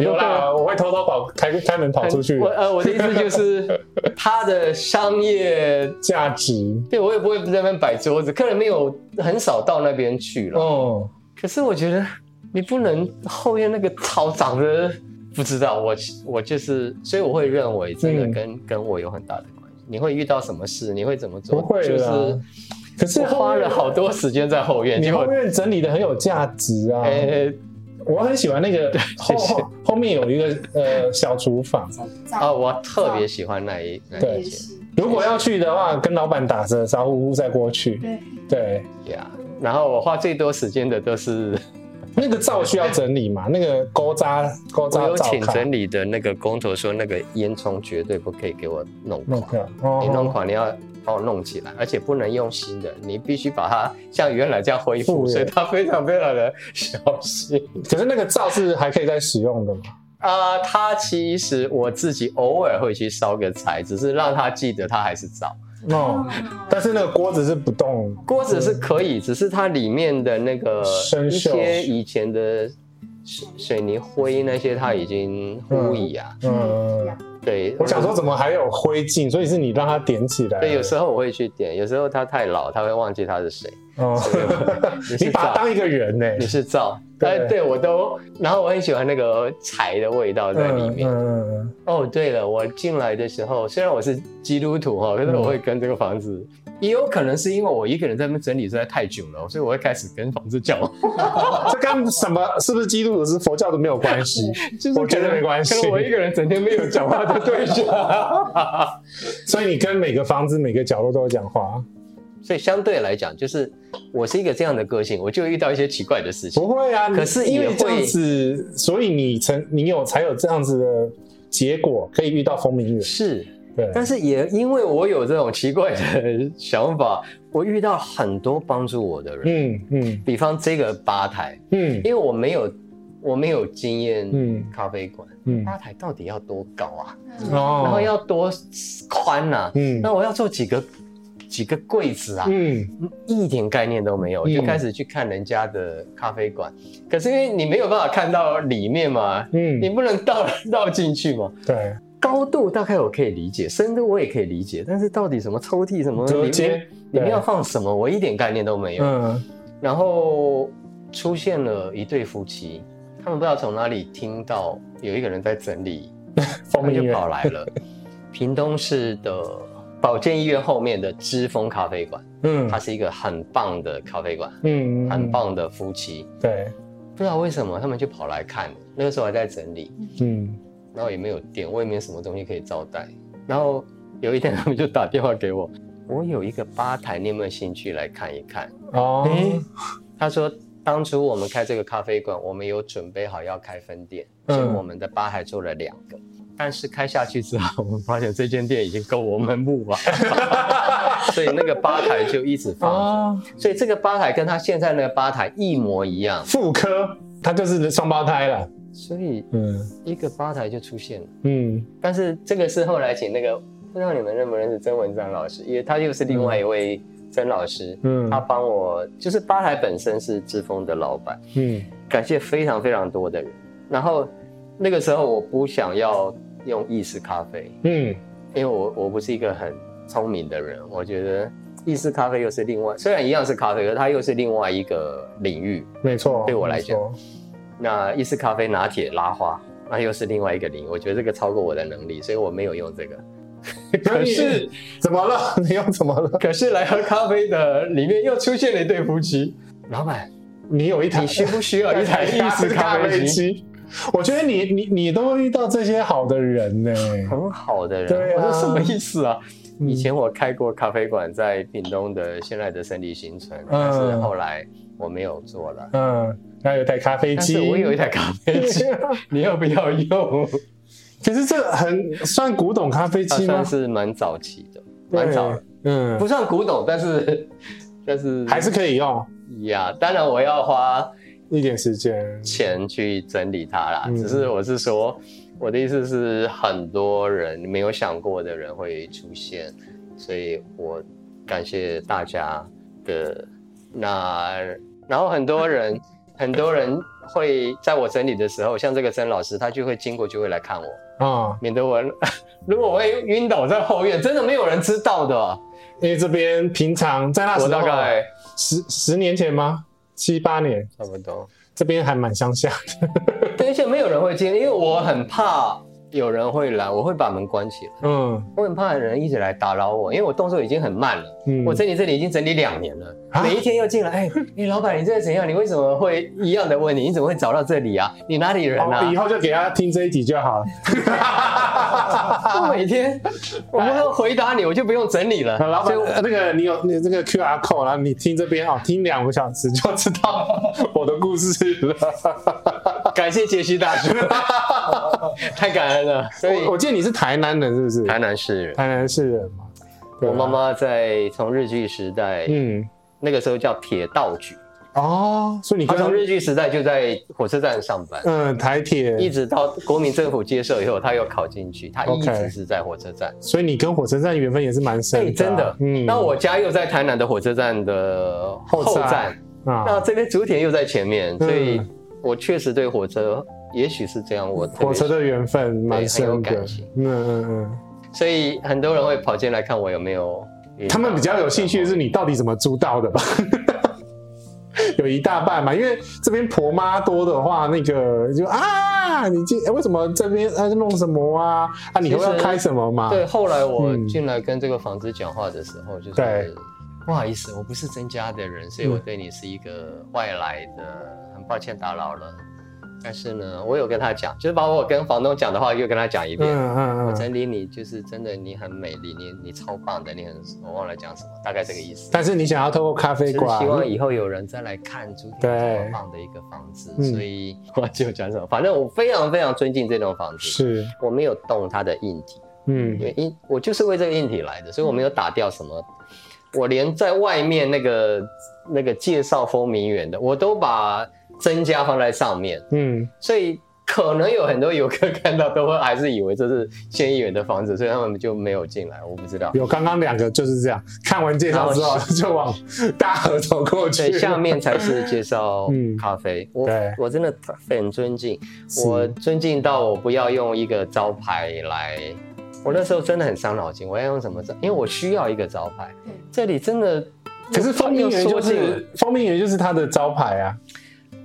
有啦，我会偷偷跑开开门跑出去。我呃，我的意思就是它的商业价值。对，我也不会在那边摆桌子，客人没有很少到那边去了。哦。可是我觉得。你不能后院那个草长得不知道，我我就是，所以我会认为这个跟、嗯、跟我有很大的关系。你会遇到什么事？你会怎么做？不会就是，可是花了好多时间在后院。你后院整理的很有价值啊！欸、我很喜欢那个后谢谢后面有一个呃小厨房啊，我特别喜欢那一那一间。如果要去的话，跟老板打声招呼再过去。对对呀，然后我花最多时间的都是。那个灶需要整理嘛？那个勾渣勾渣，我有请整理的那个工头说，那个烟囱绝对不可以给我弄垮，你弄垮你要帮我弄起来，而且不能用新的，你必须把它像原来这样恢复，所以他非常非常的小心。可是那个灶是还可以再使用的吗？啊，他其实我自己偶尔会去烧个柴，只是让他记得他还是灶。哦，但是那个锅子是不动，锅子是可以，只是它里面的那个一些以前的水水泥灰那些，它已经糊矣啊。嗯，对，我想说怎么还有灰烬，所以是你让它点起来。对，有时候我会去点，有时候它太老，他会忘记它是谁。哦，你把它当一个人呢？你是灶。哎，对，我都，然后我很喜欢那个柴的味道在里面。嗯，哦，对了，我进来的时候，虽然我是基督徒哈，可是我会跟这个房子，也有可能是因为我一个人在那边整理实在太久了，所以我会开始跟房子讲。这跟什么是不是基督徒是佛教都没有关系，就是我觉得没关系。可能我一个人整天没有讲话的对象，所以你跟每个房子每个角落都有讲话。所以相对来讲，就是我是一个这样的个性，我就会遇到一些奇怪的事情。不会啊，可是因为这样子，所以你成你有才有这样子的结果，可以遇到风鸣月。是，对。但是也因为我有这种奇怪的 想法，我遇到很多帮助我的人。嗯嗯。比方这个吧台，嗯，因为我没有我没有经验，嗯，咖啡馆，嗯，吧台到底要多高啊？哦，然后要多宽啊？嗯，那我要做几个？几个柜子啊，嗯，一点概念都没有，就开始去看人家的咖啡馆。可是因为你没有办法看到里面嘛，嗯，你不能倒倒进去嘛，对。高度大概我可以理解，深度我也可以理解，但是到底什么抽屉什么里面里面要放什么，我一点概念都没有。嗯，然后出现了一对夫妻，他们不知道从哪里听到有一个人在整理，他们就跑来了。屏东市的保健医院后面的知风咖啡馆，嗯，它是一个很棒的咖啡馆，嗯，很棒的夫妻，对，不知道为什么他们就跑来看，那个时候还在整理，嗯。然后也没有电，我也没有什么东西可以招待。然后有一天，他们就打电话给我，我有一个吧台，你有没有兴趣来看一看？哦，他说当初我们开这个咖啡馆，我们有准备好要开分店，所以我们的吧台做了两个。嗯、但是开下去之后，我们发现这间店已经够我们不完，所以那个吧台就一直放。哦、所以这个吧台跟他现在那个吧台一模一样，妇科，他就是双胞胎了。所以，嗯，一个吧台就出现了，嗯，但是这个是后来请那个，不知道你们认不认识曾文章老师，因为他又是另外一位曾老师，嗯，他帮我，就是吧台本身是志峰的老板，嗯，感谢非常非常多的人。然后那个时候我不想要用意式咖啡，嗯，因为我我不是一个很聪明的人，我觉得意式咖啡又是另外，虽然一样是咖啡，可是它又是另外一个领域，没错，对我来讲。那意式咖啡拿铁拉花，那又是另外一个领域，我觉得这个超过我的能力，所以我没有用这个。可是怎么了？你又怎么了？可是来喝咖啡的里面又出现了一对夫妻。老板，你有一台？你需不需要一台 意式咖啡机？我觉得你你你都会遇到这些好的人呢，很好的人。对啊，我说什么意思啊？以前我开过咖啡馆，在屏东的现在的胜利新村，但是后来我没有做了。嗯。那有台咖啡机，我有一台咖啡机 你要不要用？其实这很算古董咖啡机吗？算是蛮早期的，蛮早的，嗯，不算古董，但是但是还是可以用呀。当然我要花一点时间钱去整理它啦。只是我是说，我的意思是，很多人没有想过的人会出现，所以我感谢大家的那，然后很多人。很多人会在我整理的时候，像这个曾老师，他就会经过，就会来看我啊，哦、免得我如果我会晕倒在后院，真的没有人知道的。因为这边平常在那时候，我大概十十年前吗？七八年，差不多。这边还蛮乡下的，而且没有人会进，因为我很怕。有人会来，我会把门关起来。嗯，我很怕有人一直来打扰我，因为我动作已经很慢了。嗯，我整理这里已经整理两年了，啊、每一天又进来。哎，你老板，你这个怎样？你为什么会一样的问你？你怎么会找到这里啊？你哪里人啊？以后就给他听这一集就好了。我每天我不用回答你，我就不用整理了。老板，那个你有你这个 QR code，然后你听这边哦，听两个小时就知道我的故事了。感谢杰西大叔，太感恩了。所以我，我记得你是台南人，是不是？台南市人，台南市人嘛。我妈妈在从日据时代，嗯，那个时候叫铁道局。哦，所以你她从日据时代就在火车站上班，嗯，台铁，一直到国民政府接受以后，他又考进去，他一直是在火车站。所以你跟火车站缘分也是蛮深的，真的。嗯，那我家又在台南的火车站的后站，那这边竹田又在前面，所以。我确实对火车，也许是这样，我火车的缘分蛮深的。嗯嗯嗯，所以很多人会跑进来看我有没有。他们比较有兴趣的是你到底怎么租到的吧？有一大半嘛，因为这边婆妈多的话，那个就啊，你进为什么这边在弄什么啊？啊，你又要开什么嘛？对，后来我进来跟这个房子讲话的时候，就是。对不好意思，我不是曾家的人，所以我对你是一个外来的，很抱歉打扰了。但是呢，我有跟他讲，就是把我跟房东讲的话又跟他讲一遍。嗯嗯嗯。我整理你，就是真的，你很美丽，你你超棒的，你很，我忘了讲什么，大概这个意思。但是你想要透过咖啡馆，希望以后有人再来看竹田这么棒的一个房子，所以我就讲什么，反正我非常非常尊敬这栋房子，是我没有动它的硬体，嗯，因我就是为这个硬体来的，所以我没有打掉什么。我连在外面那个那个介绍风明园的，我都把增加放在上面。嗯，所以可能有很多游客看到都会还是以为这是县议员的房子，所以他们就没有进来。我不知道。有刚刚两个就是这样，看完介绍之后就往大河走过去。对，下面才是介绍咖啡。嗯、我我真的很尊敬，我尊敬到我不要用一个招牌来。我那时候真的很伤脑筋，我要用什么招？因为我需要一个招牌。这里真的，可是丰名园就是丰名园就是它的招牌啊。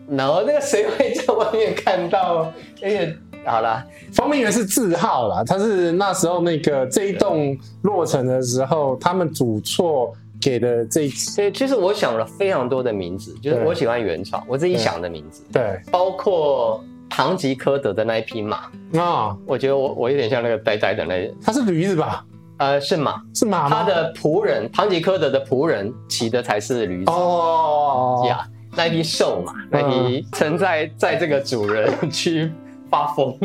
然后那个谁会在外面看到？而且好了，方明园是字号啦，他是那时候那个这一栋落成的时候，他们主错给的这一。对，其实我想了非常多的名字，就是我喜欢原创，我自己想的名字。对，包括唐吉诃德的那一匹马啊，我觉得我我有点像那个呆呆的那，它是驴子吧？呃，是马，是马吗？他的仆人，唐吉诃德的仆人骑的才是驴子哦呀。那一匹瘦马，那匹承载在这个主人去发疯，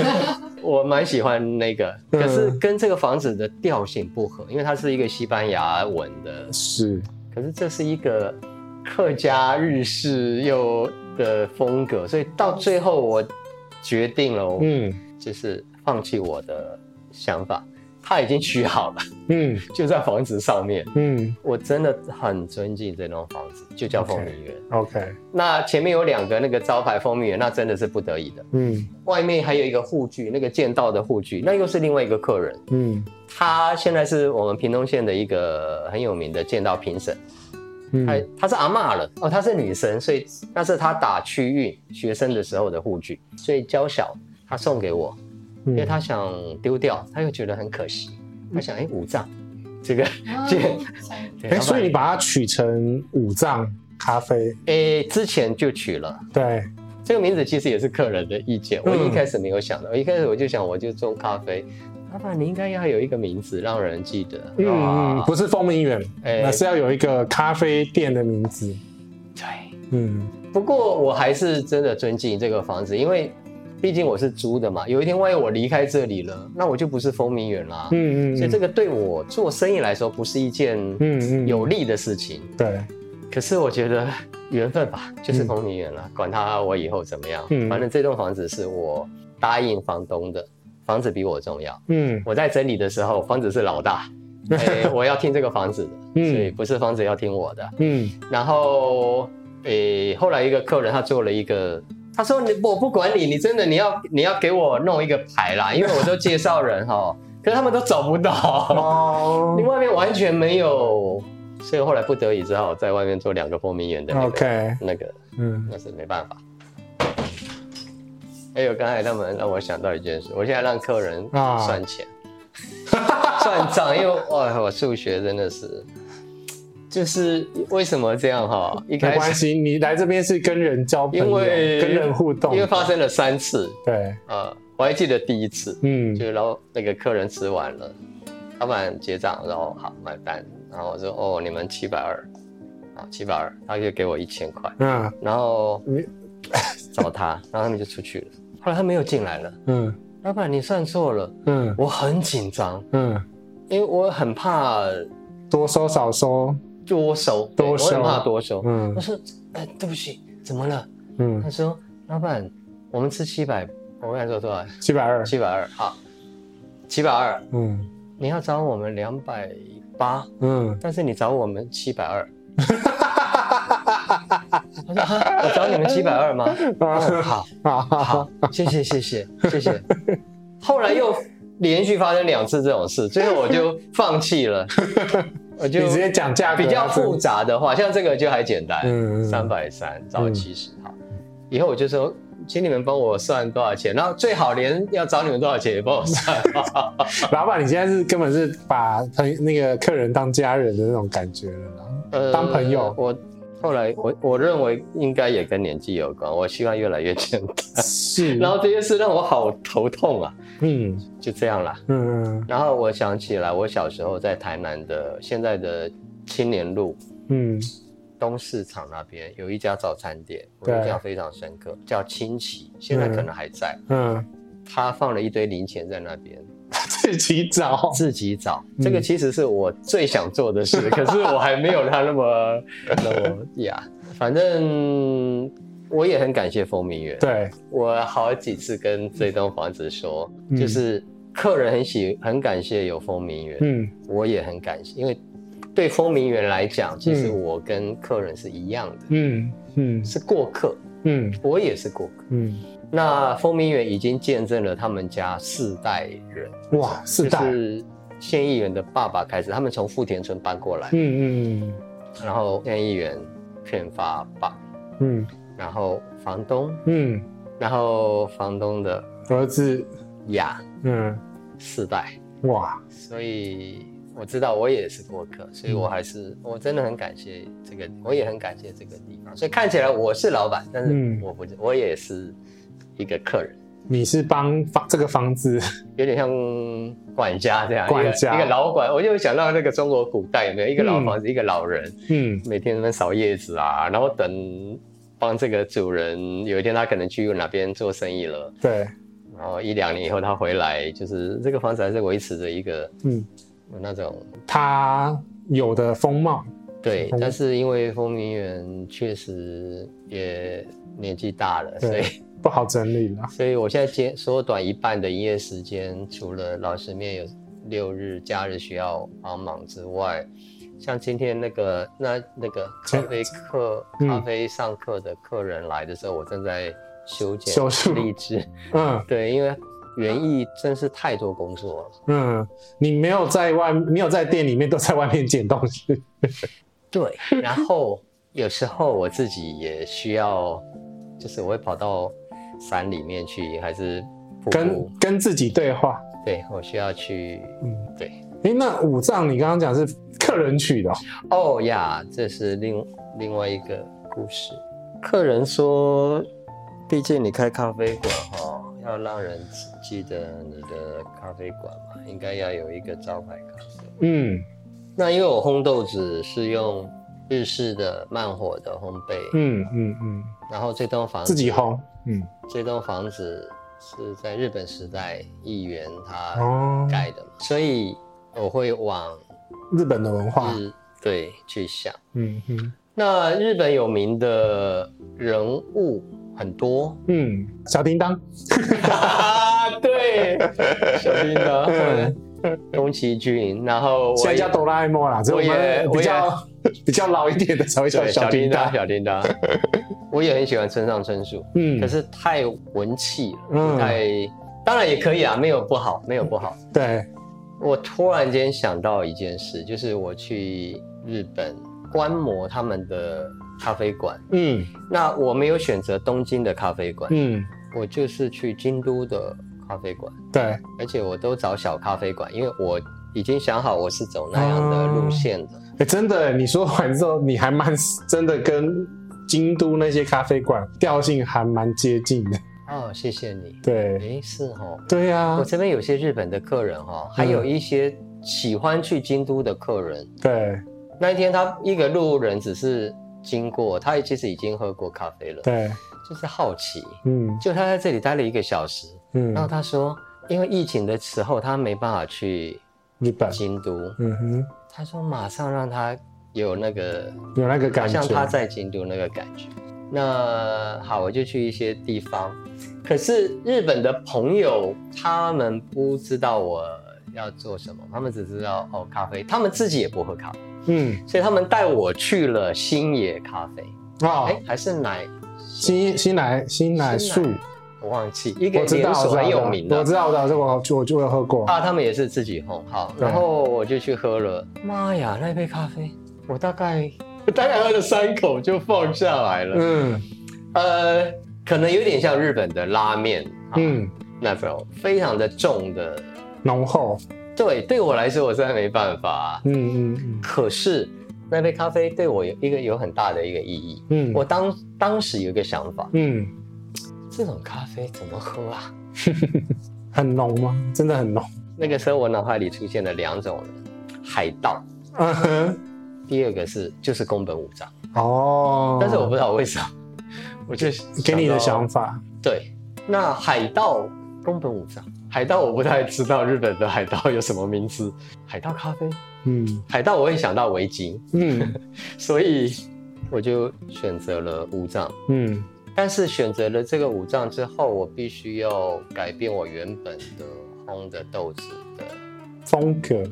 我蛮喜欢那个，可是跟这个房子的调性不合，因为它是一个西班牙文的，是，可是这是一个客家日式又的风格，所以到最后我决定了，嗯，就是放弃我的想法。他已经取好了，嗯，就在房子上面，嗯，我真的很尊敬这栋房子，就叫蜂蜜园。OK，那前面有两个那个招牌蜂蜜园，那真的是不得已的，嗯，外面还有一个护具，那个剑道的护具，那又是另外一个客人，嗯，他现在是我们屏东县的一个很有名的剑道评审，嗯，他他是阿嬷了，哦，她是女生，所以那是他打区域学生的时候的护具，所以娇小他送给我。因为他想丢掉，他又觉得很可惜。他想，哎、欸，五脏，这个，这个，哎，所以你把它取成五脏咖啡？哎、欸，之前就取了。对，这个名字其实也是客人的意见。我一开始没有想到，嗯、一开始我就想，我就做咖啡。老板，你应该要有一个名字让人记得。嗯嗯，不是丰名园，哎，那是要有一个咖啡店的名字。对，嗯。不过我还是真的尊敬这个房子，因为。毕竟我是租的嘛，有一天万一我离开这里了，那我就不是风鸣园啦。嗯嗯，所以这个对我做生意来说不是一件嗯有利的事情。对，可是我觉得缘分吧，就是风鸣园了，管他我以后怎么样，嗯，反正这栋房子是我答应房东的，房子比我重要。嗯，我在整理的时候，房子是老大，欸，我要听这个房子的，所以不是房子要听我的。嗯，然后诶，欸，后来一个客人他做了一个。他说：“你我不管你，你真的你要你要给我弄一个牌啦，因为我都介绍人哈，可是他们都找不到哦，你外面完全没有，所以后来不得已只好在外面做两个丰名园的那个 Okay. 那个，嗯，那是没办法。还有刚才他们让我想到一件事，我现在让客人算钱，啊、算账，因为哇，我数学真的是。”就是为什么这样哈？没关系，你来这边是跟人交朋友，因为跟人互动。因为发生了三次，对，呃，我还记得第一次，嗯，就然后那个客人吃完了，老板结账，然后好买单，然后我说哦，你们七百二，啊，七百二，他就给我一千块，嗯，然后 找他，然后他们就出去了。后来他没有进来了，嗯，老板你算错了，嗯，我很紧张，嗯，因为我很怕多收少收。多收，多收，我很怕多收。嗯，我说，哎，对不起，怎么了？嗯，他说，老板，我们吃七百，我跟他说多少？七百二，七百二，好，七百二。嗯，你要找我们两百八，嗯，但是你找我们七百二。哈哈哈哈我说，我找你们七百二吗？好，好，好，谢谢，谢谢，谢谢。后来又连续发生两次这种事，最后我就放弃了。我就直接讲价格，比较复杂的话，像这个就还简单，嗯，三百三找七十，好，以后我就说，请你们帮我算多少钱，然后最好连要找你们多少钱也帮我算。老板，你现在是根本是把朋那个客人当家人的那种感觉了，呃，当朋友。我后来我我认为应该也跟年纪有关，我希望越来越简单。是，然后这件事让我好头痛啊。嗯，就这样啦。嗯嗯。然后我想起来，我小时候在台南的现在的青年路，嗯，东市场那边有一家早餐店，我印象非常深刻，叫清奇，现在可能还在。嗯。他放了一堆零钱在那边，自己找，自己找。嗯、这个其实是我最想做的事，可是我还没有他那么 那么呀。反正。我也很感谢风明园。对，我好几次跟这栋房子说，嗯、就是客人很喜很感谢有风明园。嗯，我也很感谢，因为对风明园来讲，其实我跟客人是一样的。嗯嗯，是过客。嗯，我也是过客。嗯，那丰明园已经见证了他们家四代人。哇，四代。就是县议员的爸爸开始，他们从富田村搬过来。嗯嗯。然后县议员片发爸。嗯。然后房东。嗯。然后房东的儿子雅。嗯。四代。哇。所以我知道我也是过客，所以我还是我真的很感谢这个，我也很感谢这个地方。所以看起来我是老板，但是我不，我也是一个客人。你是帮房这个房子，有点像管家这样，管家。一个，老管，我就想到那个中国古代有没有？一个老房子，嗯、一个老人，嗯，每天在那扫叶子啊，然后等帮这个主人，有一天他可能去哪边做生意了，对，然后一两年以后他回来，就是这个房子还是维持着一个，嗯，那种他有的风貌，对，但是因为风鸣园确实也年纪大了，所以。不好整理了，所以我现在减缩短一半的营业时间，除了老师面有六日假日需要帮忙之外，像今天那个那那个咖啡课、嗯、咖啡上课的客人来的时候，我正在修剪修树荔枝。嗯，对，因为园艺真是太多工作了。嗯，你没有在外，没有在店里面，都在外面捡东西。对，然后有时候我自己也需要，就是我会跑到。山里面去还是跟跟自己对话？对，我需要去，嗯，对。哎，那五藏你刚刚讲是客人取的哦呀，oh、yeah, 这是另另外一个故事。客人说，毕竟你开咖啡馆哈，要让人记得你的咖啡馆嘛，应该要有一个招牌咖啡。嗯，那因为我烘豆子是用日式的慢火的烘焙，嗯嗯嗯，嗯然后这栋房子自己烘。嗯，这栋房子是在日本时代议员他盖的，哦、所以我会往日本的文化对去想。嗯哼，那日本有名的人物很多，嗯，小叮当，对，小叮当，宫崎骏，然后我现在叫哆啦 A 梦啦，我也比较 比较老一点的才会叫小叮当，小叮当。我也很喜欢村上春树，嗯，可是太文气了，嗯，太当然也可以啊，没有不好，没有不好。对，我突然间想到一件事，就是我去日本观摩他们的咖啡馆，嗯，那我没有选择东京的咖啡馆，嗯，我就是去京都的咖啡馆，对，而且我都找小咖啡馆，因为我已经想好我是走那样的路线的。哎、嗯，真的，你说完之后，你还蛮真的跟。京都那些咖啡馆调性还蛮接近的哦，谢谢你。对，哎，是哦。对呀、啊，我这边有些日本的客人哈，还有一些喜欢去京都的客人。嗯、对，那一天他一个路人只是经过，他其实已经喝过咖啡了。对，就是好奇。嗯，就他在这里待了一个小时。嗯，然后他说，因为疫情的时候他没办法去日本京都。嗯哼，他说马上让他。有那个有那个感觉，好像他在京都那个感觉。那好，我就去一些地方。可是日本的朋友他们不知道我要做什么，他们只知道哦咖啡，他们自己也不喝咖啡。嗯，所以他们带我去了星野咖啡。哦，哎，还是奶新新奶新奶树，我忘记一个连锁很有名的，我知道，我知道，这个我就我就有喝过。啊，他们也是自己烘。好，然后我就去喝了。妈呀，那杯咖啡！我大概我大概喝了三口就放下来了。嗯，呃，可能有点像日本的拉面，嗯，那种非常的重的浓厚。对，对我来说我真的没办法。嗯嗯嗯。可是那杯咖啡对我有一个有很大的一个意义。嗯，我当当时有一个想法。嗯，这种咖啡怎么喝啊？很浓吗？真的很浓。那个时候我脑海里出现了两种人，海盗。嗯哼。第二个是就是宫本武藏哦，但是我不知道为什么，我就给你的想法。对，那海盗宫本武藏，海盗我不太知道日本的海盗有什么名字，海盗咖啡，嗯，海盗我会想到围巾，嗯，所以我就选择了武藏，嗯，但是选择了这个五脏之后，我必须要改变我原本的烘的豆子的风格。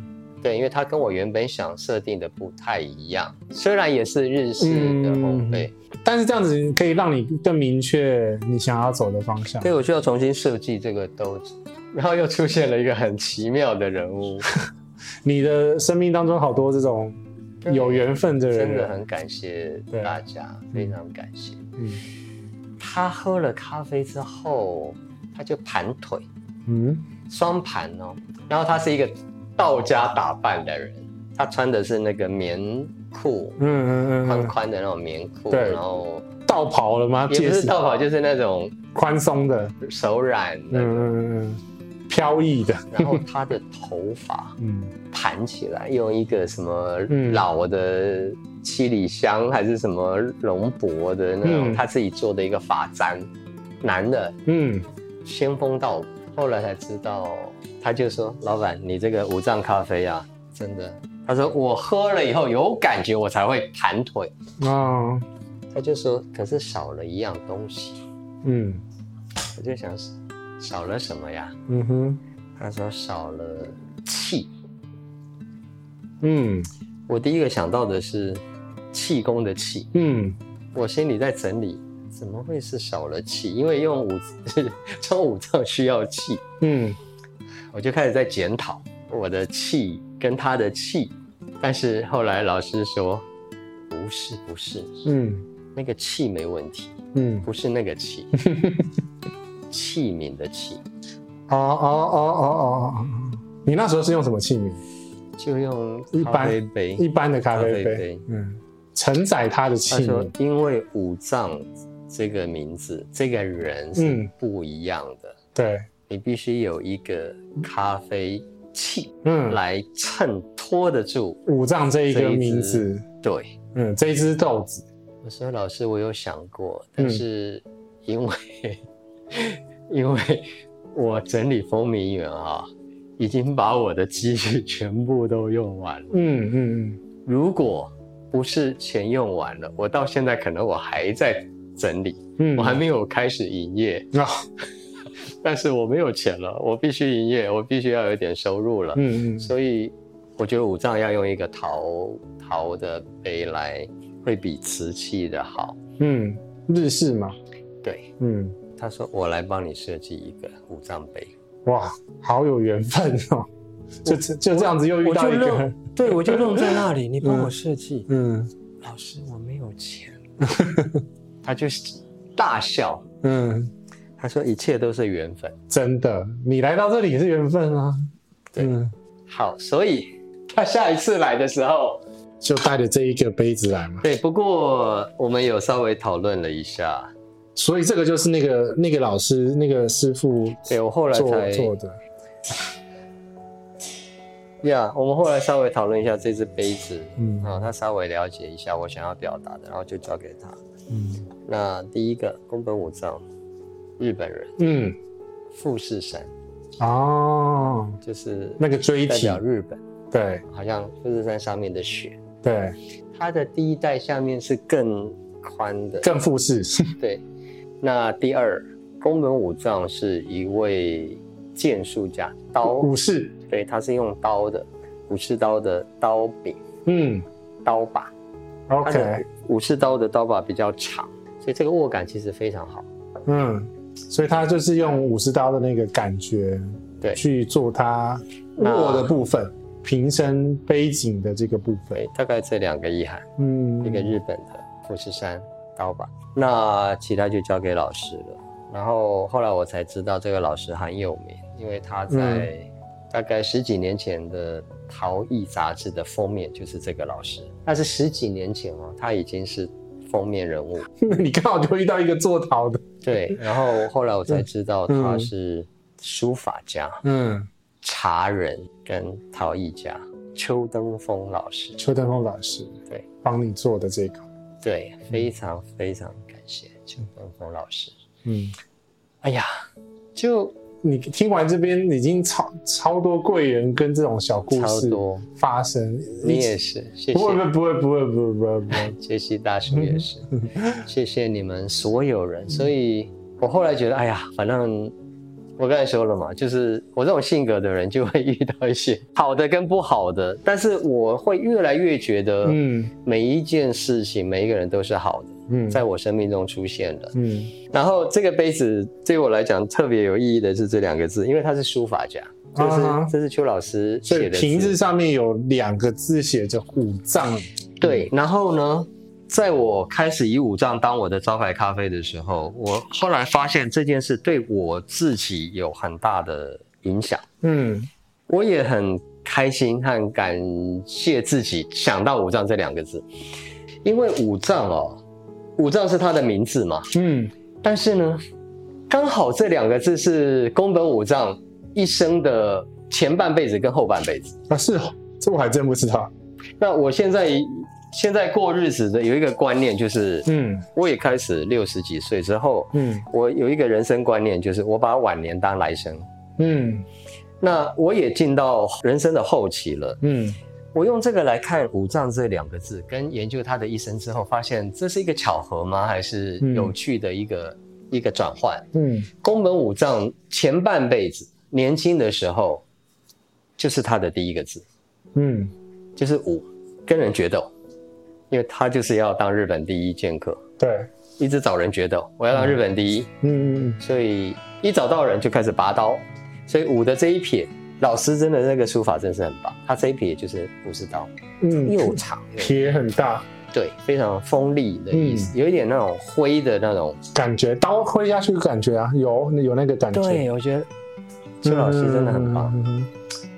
对，因为它跟我原本想设定的不太一样，虽然也是日式的烘焙，嗯，但是这样子可以让你更明确你想要走的方向。对，我需要重新设计这个豆子，然后又出现了一个很奇妙的人物。你的生命当中好多这种有缘分的人，真的很感谢大家，非常感谢。嗯，他喝了咖啡之后，他就盘腿，嗯，双盘哦，然后他是一个。道家打扮的人，他穿的是那个棉裤，嗯嗯嗯，宽宽的那种棉裤，对，然后道袍了吗？也不是道袍，就是那种宽松的、手染的，嗯嗯嗯，飘逸的。然后他的头发，嗯，盘起来，用一个什么老的七里香还是什么龙柏的那种，他自己做的一个发簪，男的，嗯，仙风道骨。后来才知道。他就说：“老板，你这个五脏咖啡啊，真的。”他说：“我喝了以后有感觉，我才会盘腿。”哦，他就说：“可是少了一样东西。”嗯，我就想少了什么呀？嗯哼，他说少了气。嗯，我第一个想到的是气功的气。嗯，我心里在整理，怎么会是少了气？因为用五装 五脏需要气。嗯。我就开始在检讨我的气跟他的气，但是后来老师说，不是不是，嗯，那个气没问题，嗯，不是那个气，器皿的器。哦哦哦哦哦，你那时候是用什么器皿？就用一般杯，一般的咖啡杯，嗯，承载他的器。他说，因为五脏这个名字，这个人是不一样的，嗯、对。你必须有一个咖啡器，嗯，来衬托得住五脏这一个名字。对，嗯，这一只豆子。我说老师，我有想过，但是因为、嗯、因为我整理风鸣园啊，已经把我的积蓄全部都用完了。嗯嗯嗯。如果不是钱用完了，我到现在可能我还在整理，嗯，我还没有开始营业啊。但是我没有钱了，我必须营业，我必须要有点收入了。嗯嗯，所以我觉得五脏要用一个陶陶的杯来，会比瓷器的好。嗯，日式嘛。对，嗯，他说我来帮你设计一个五脏杯。哇，好有缘分哦！就就这样子又遇到一个，对，我就愣在那里，你帮我设计。嗯，老师我没有钱。他就大笑。嗯。他说：“一切都是缘分，真的。你来到这里也是缘分啊。对”嗯，好，所以他下一次来的时候就带着这一个杯子来嘛。对，不过我们有稍微讨论了一下，所以这个就是那个那个老师那个师傅对我后来才做的。呀，yeah, 我们后来稍微讨论一下这只杯子，嗯，然后他稍微了解一下我想要表达的，然后就交给他。嗯，那第一个宫本武藏。日本人，嗯，富士山，哦，就是那个锥体。代表日本，对，好像富士山上面的雪，对，它的第一代下面是更宽的，更富士，对。那第二，宫本武藏是一位剑术家，刀武士，对，他是用刀的，武士刀的刀柄，嗯，刀把，OK，武士刀的刀把比较长，所以这个握感其实非常好。嗯，所以他就是用武士刀的那个感觉，对，去做他握的部分，瓶身背颈的这个部分，大概这两个意涵。嗯，一个日本的富士山刀吧，那其他就交给老师了。然后后来我才知道这个老师很有名，因为他在大概十几年前的《陶艺杂志》的封面就是这个老师。但是十几年前哦，他已经是。封面人物，你刚好就遇到一个做陶的，对。然后后来我才知道他是书法家，嗯，茶人跟陶艺家邱登峰老师。邱登峰老师，对，帮你做的这个，对，非常非常感谢邱峰峰老师。嗯，哎呀，就你听完这边已经超超多贵人跟这种小故事发生，你也是，谢谢。不会不会不会不会不会不会不会，杰西大叔也是，谢谢你们所有人。所以我后来觉得，哎呀，反正。我刚才说了嘛，就是我这种性格的人就会遇到一些 好的跟不好的，但是我会越来越觉得，嗯，每一件事情，每一个人都是好的，嗯，在我生命中出现的，嗯。然后这个杯子对我来讲特别有意义的是这两个字，因为他是书法家，就是这是邱老师写的字，瓶子上面有两个字写着“五脏”，对，然后呢？在我开始以五藏当我的招牌咖啡的时候，我后来发现这件事对我自己有很大的影响。嗯，我也很开心和感谢自己想到五藏这两个字，因为五藏哦，五藏是他的名字嘛。嗯，但是呢，刚好这两个字是宫本武藏一生的前半辈子跟后半辈子啊。是哦，这我还真不知道。那我现在。现在过日子的有一个观念，就是，嗯，我也开始六十几岁之后，嗯，我有一个人生观念，就是我把晚年当来生，嗯，那我也进到人生的后期了，嗯，我用这个来看“五脏”这两个字，跟研究他的一生之后，发现这是一个巧合吗？还是有趣的一个、嗯、一个转换？嗯，宫本武藏前半辈子年轻的时候，就是他的第一个字，嗯，就是武，跟人决斗。因为他就是要当日本第一剑客，对，一直找人决斗，我要当日本第一，嗯嗯，所以一找到人就开始拔刀，所以武的这一撇，老师真的那个书法真是很棒，他这一撇就是武士刀，嗯，又长撇很大，对，非常锋利的意思，有一点那种挥的那种感觉，刀挥下去的感觉啊，有有那个感觉，对，我觉得。邱老师真的很棒。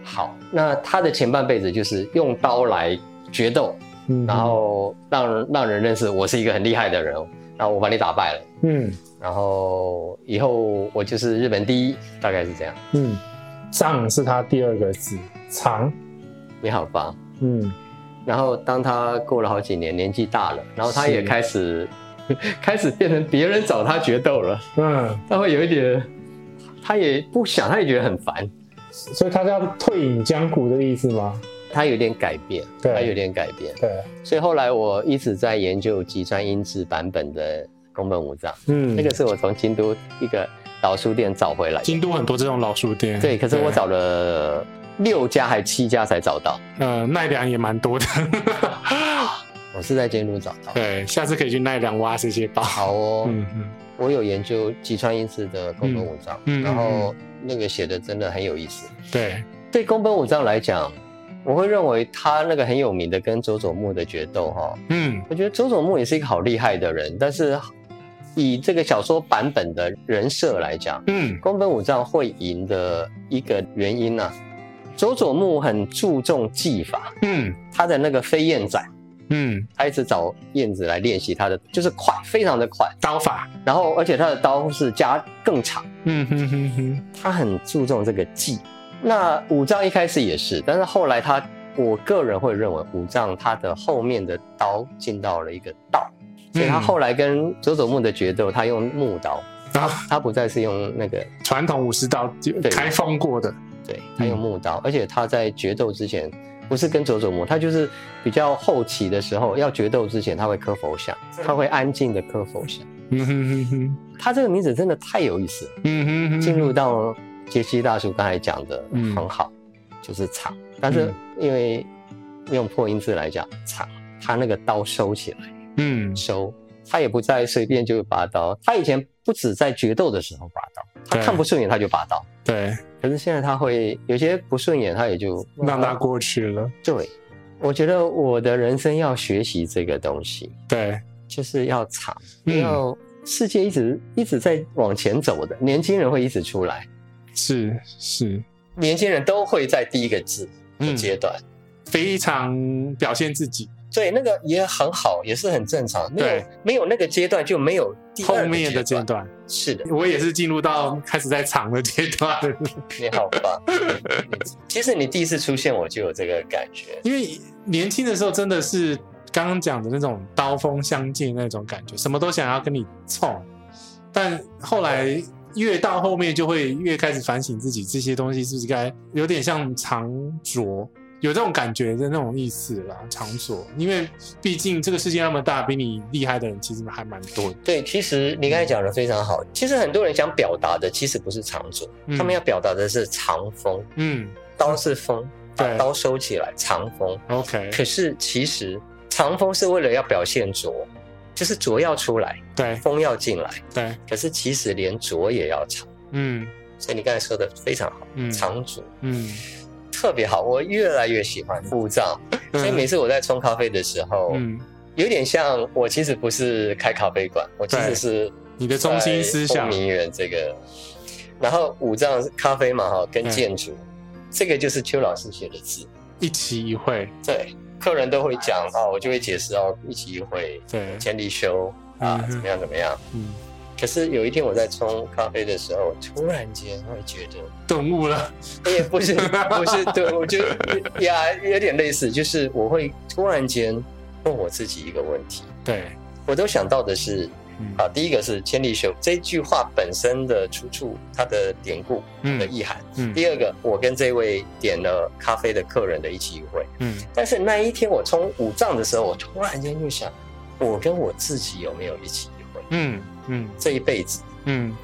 好，那他的前半辈子就是用刀来决斗。然后让让人认识我是一个很厉害的人，然后我把你打败了，嗯，然后以后我就是日本第一，大概是这样。嗯，藏是他第二个字，藏，你好吧，嗯，然后当他过了好几年，年纪大了，然后他也开始 开始变成别人找他决斗了，嗯，他会有一点，他也不想，他也觉得很烦，所以他叫退隐江湖的意思吗？他有点改变，对，他有点改变，对，所以后来我一直在研究吉川英治版本的宫本武藏，嗯，那个是我从京都一个老书店找回来。京都很多这种老书店，对，可是我找了六家还七家才找到，呃，奈良也蛮多的，我是在京都找到，对，下次可以去奈良挖这些宝。好哦，嗯嗯，我有研究吉川英治的宫本武藏，嗯，然后那个写的真的很有意思，对，对宫本武藏来讲。我会认为他那个很有名的跟佐佐木的决斗，哈，嗯，我觉得佐佐木也是一个好厉害的人，但是以这个小说版本的人设来讲，嗯，宫本武藏会赢的一个原因呢、啊，佐佐木很注重技法，嗯，他的那个飞燕斩，嗯，他一直找燕子来练习他的，就是快，非常的快。刀法，然后而且他的刀是加更长，嗯哼哼哼，他很注重这个技。那武藏一开始也是，但是后来他，我个人会认为武藏他的后面的刀进到了一个道，所以他后来跟佐佐木的决斗，他用木刀，他他不再是用那个传统武士刀，就开封过的，对，他用木刀，而且他在决斗之前不是跟佐佐木，他就是比较后期的时候要决斗之前，他会磕佛像，他会安静的磕佛像，嗯哼哼哼，他这个名字真的太有意思了，嗯哼哼，进入到。杰西大叔刚才讲的很好，嗯、就是藏，但是因为用破音字来讲，藏，他那个刀收起来，嗯，收，他也不再随便就拔刀。他以前不止在决斗的时候拔刀，他看不顺眼他就拔刀，对。可是现在他会有些不顺眼，他也就让他过去了。对，我觉得我的人生要学习这个东西，对，就是要藏，要世界一直一直在往前走的，年轻人会一直出来。是是，年轻人都会在第一个字的阶段、嗯、非常表现自己，对，那个也很好，也是很正常。对，没有那个阶段就没有第后面的阶段。是的，我也是进入到开始在藏的阶段。你好棒！其实你第一次出现我就有这个感觉，因为年轻的时候真的是刚刚讲的那种刀锋相见那种感觉，什么都想要跟你冲，但后来。越到后面就会越开始反省自己，这些东西是不是该有点像藏拙，有这种感觉的那种意思啦，藏拙。因为毕竟这个世界那么大，比你厉害的人其实还蛮多的。对，其实你刚才讲的非常好。其实很多人想表达的其实不是藏拙，嗯、他们要表达的是藏锋。嗯，刀是锋，把刀收起来，藏锋。OK。可是其实藏锋是为了要表现拙。就是浊要出来，对，风要进来，对。可是其实连浊也要藏，嗯。所以你刚才说的非常好，嗯，藏浊，嗯，特别好。我越来越喜欢五脏，所以每次我在冲咖啡的时候，嗯，有点像我其实不是开咖啡馆，我其实是你的中心思想，风名媛这个。然后五脏咖啡嘛，哈，跟建筑，这个就是邱老师写的字，一期一会，对。客人都会讲啊，我就会解释哦，一起一会，对，千里修啊，怎么样怎么样，嗯。可是有一天我在冲咖啡的时候，突然间会觉得顿悟了，也不是 不是，对，我觉得呀有点类似，就是我会突然间问我自己一个问题，对，我都想到的是。好，第一个是千里修这句话本身的出处，它的典故的意涵。嗯，第二个，我跟这位点了咖啡的客人的一起一会。嗯，但是那一天我冲五脏的时候，我突然间就想，我跟我自己有没有一起一会？嗯嗯，这一辈子。嗯，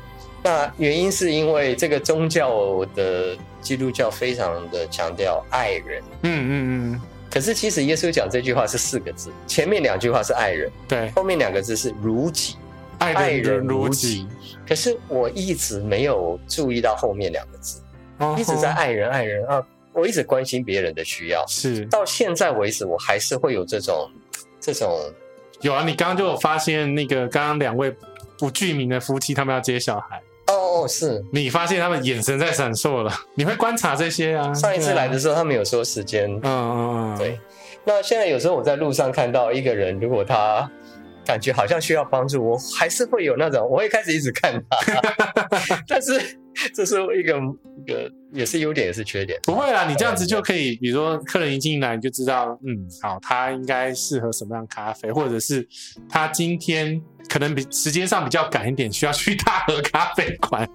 那原因是因为这个宗教的基督教非常的强调爱人。嗯嗯嗯。可是其实耶稣讲这句话是四个字，前面两句话是爱人，对，后面两个字是如己。爱人如己，可是我一直没有注意到后面两个字，一直在爱人爱人啊，我一直关心别人的需要，是到现在为止，我还是会有这种这种。有啊，你刚刚就有发现那个刚刚两位不具名的夫妻，他们要接小孩。哦哦，是你发现他们眼神在闪烁了，你会观察这些啊。上一次来的时候，他们有说时间，嗯嗯嗯，对。那现在有时候我在路上看到一个人，如果他。感觉好像需要帮助，我还是会有那种，我会开始一直看他，但是这是一个一个也是优点也是缺点。不会啦，你这样子就可以，比如说客人一进来你就知道，嗯，好，他应该适合什么样咖啡，或者是他今天可能比时间上比较赶一点，需要去大和咖啡馆，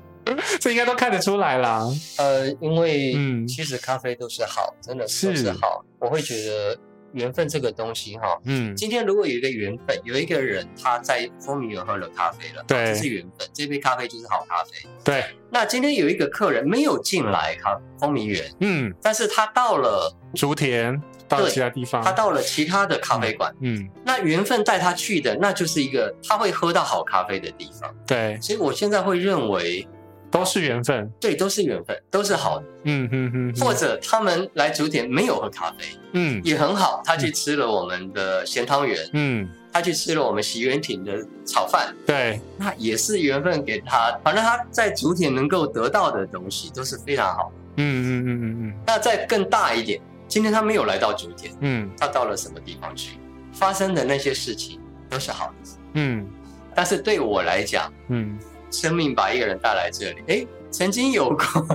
这应该都看得出来啦。呃，因为嗯，其实咖啡都是好，真的是都是好，我会觉得。缘分这个东西哈，嗯，今天如果有一个缘分，有一个人他在风名园喝了咖啡了，对，这是缘分，这杯咖啡就是好咖啡，对。那今天有一个客人没有进来咖风名园，嗯，但是他到了竹田，到了其他地方，他到了其他的咖啡馆，嗯，那缘分带他去的，那就是一个他会喝到好咖啡的地方，对。所以我现在会认为。都是缘分，对，都是缘分，都是好的。嗯嗯嗯。或者他们来竹田没有喝咖啡，嗯，也很好。他去吃了我们的咸汤圆，嗯，他去吃了我们席元亭的炒饭，对，那也是缘分给他。反正他在竹田能够得到的东西都是非常好的。嗯嗯嗯嗯嗯。那再更大一点，今天他没有来到竹田，嗯，他到了什么地方去？发生的那些事情都是好的，嗯。但是对我来讲，嗯。生命把一个人带来这里，哎，曾经有过，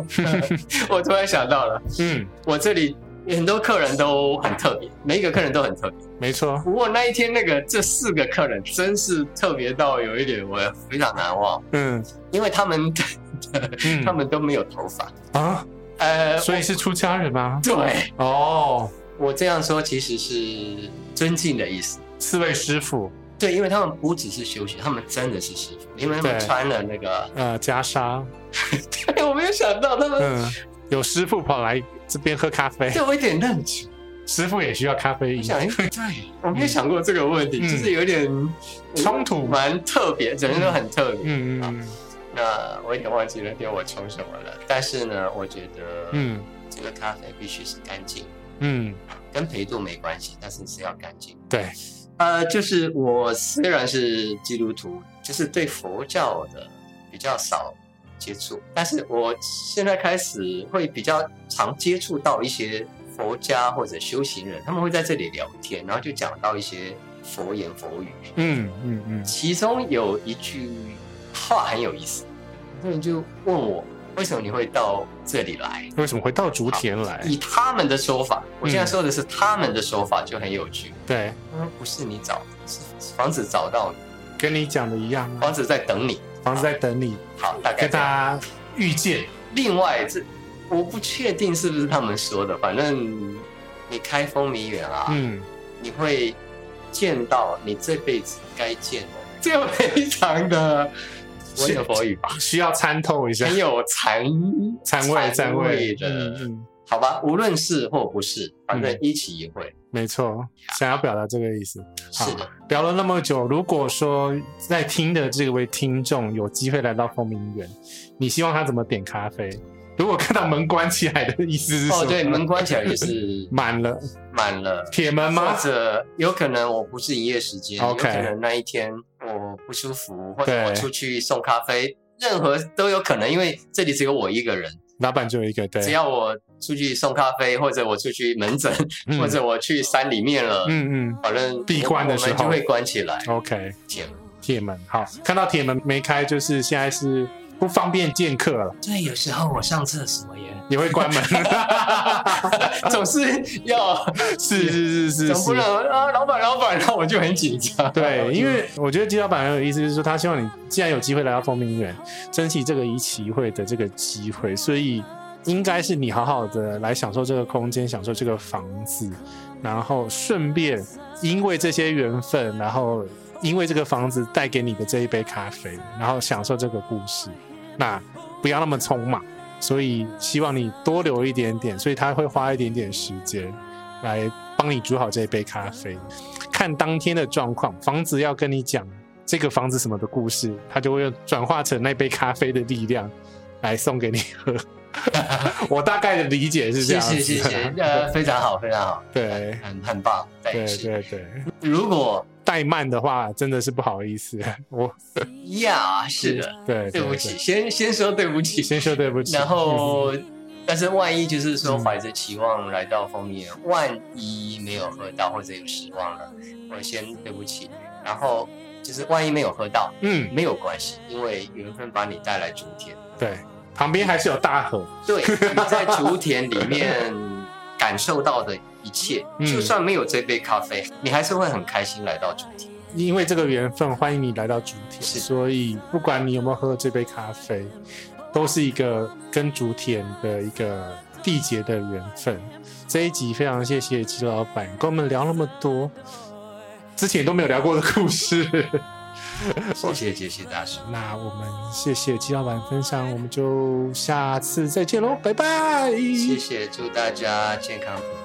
我突然想到了，嗯，我这里很多客人都很特别，每一个客人都很特别，没错。不过那一天那个这四个客人真是特别到有一点我非常难忘，嗯，因为他们，嗯、他们都没有头发。啊，呃，所以是出家人吗？对，哦，我这样说其实是尊敬的意思，四位师傅。对，因为他们不只是修行，他们真的是师傅，因为他们穿了那个呃袈裟。对，我没有想到他们、嗯、有师傅跑来这边喝咖啡，这我有一点愣住。师傅也需要咖啡因。想，对，我没有想过这个问题，嗯、就是有点冲突，蛮特别，整个都很特别。嗯嗯。那我有点忘记了，点我冲什么了？但是呢，我觉得，嗯，这个咖啡必须是干净。嗯，跟陪度没关系，但是是要干净。对。呃，就是我虽然是基督徒，就是对佛教的比较少接触，但是我现在开始会比较常接触到一些佛家或者修行人，他们会在这里聊天，然后就讲到一些佛言佛语。嗯嗯嗯，其中有一句话很有意思，他们就问我。为什么你会到这里来？为什么会到竹田来？以他们的说法，我现在说的是他们的说法，就很有趣。嗯、对，他说不是你找，是房子找到你，跟你讲的一样。房子在等你，房子在等你，好，大概跟大家遇见。另外，这我不确定是不是他们说的，反正你开风迷园啊，嗯，你会见到你这辈子该见的，这非常的。文言佛语吧，需要参透一下，很有禅禅味禅味的，嗯嗯，好吧，无论是或不是，反正一起一会，嗯、没错，想要表达这个意思。是。的，聊了那么久，如果说在听的这位听众有机会来到风鸣园，你希望他怎么点咖啡？如果看到门关起来的意思是说，哦，对，门关起来也是 满了，满了，铁门吗？或者有可能我不是营业时间，有可能那一天我不舒服，或者我出去送咖啡，任何都有可能，因为这里只有我一个人，老板只有一个，对，只要我出去送咖啡，或者我出去门诊，或者我去山里面了，嗯嗯，反正闭关的时候就会关起来。OK，铁门，铁门，好，看到铁门没开，就是现在是。不方便见客了。对，有时候我上厕所也也会关门，总是要是是是是，总不能啊，老板老板，然后我就很紧张。对，因为我觉得姬老板很有意思，就是说他希望你既然有机会来到风鸣园，珍惜这个一期一会的这个机会，所以应该是你好好的来享受这个空间，享受这个房子，然后顺便因为这些缘分，然后因为这个房子带给你的这一杯咖啡，然后享受这个故事。那不要那么匆忙，所以希望你多留一点点，所以他会花一点点时间来帮你煮好这一杯咖啡。看当天的状况，房子要跟你讲这个房子什么的故事，他就会转化成那杯咖啡的力量来送给你喝。我大概的理解是这样。谢谢谢谢，呃，非常好非常好，对，很很棒，对对对。如果怠慢的话，真的是不好意思。我呀，是的，对，对不起，先先说对不起，先说对不起。然后，但是万一就是说怀着期望来到风鸣园，万一没有喝到或者有失望了，我先对不起。然后就是万一没有喝到，嗯，没有关系，因为缘分把你带来竹田，对，旁边还是有大河，对，你在竹田里面 感受到的。一切，就算没有这杯咖啡，嗯、你还是会很开心来到竹田。因为这个缘分，欢迎你来到竹田。是，所以不管你有没有喝这杯咖啡，都是一个跟竹田的一个缔结的缘分。这一集非常谢谢姬老板跟我们聊那么多之前都没有聊过的故事。谢谢杰西大师，那我们谢谢姬老板分享，我们就下次再见喽，拜拜。谢谢，祝大家健康平安。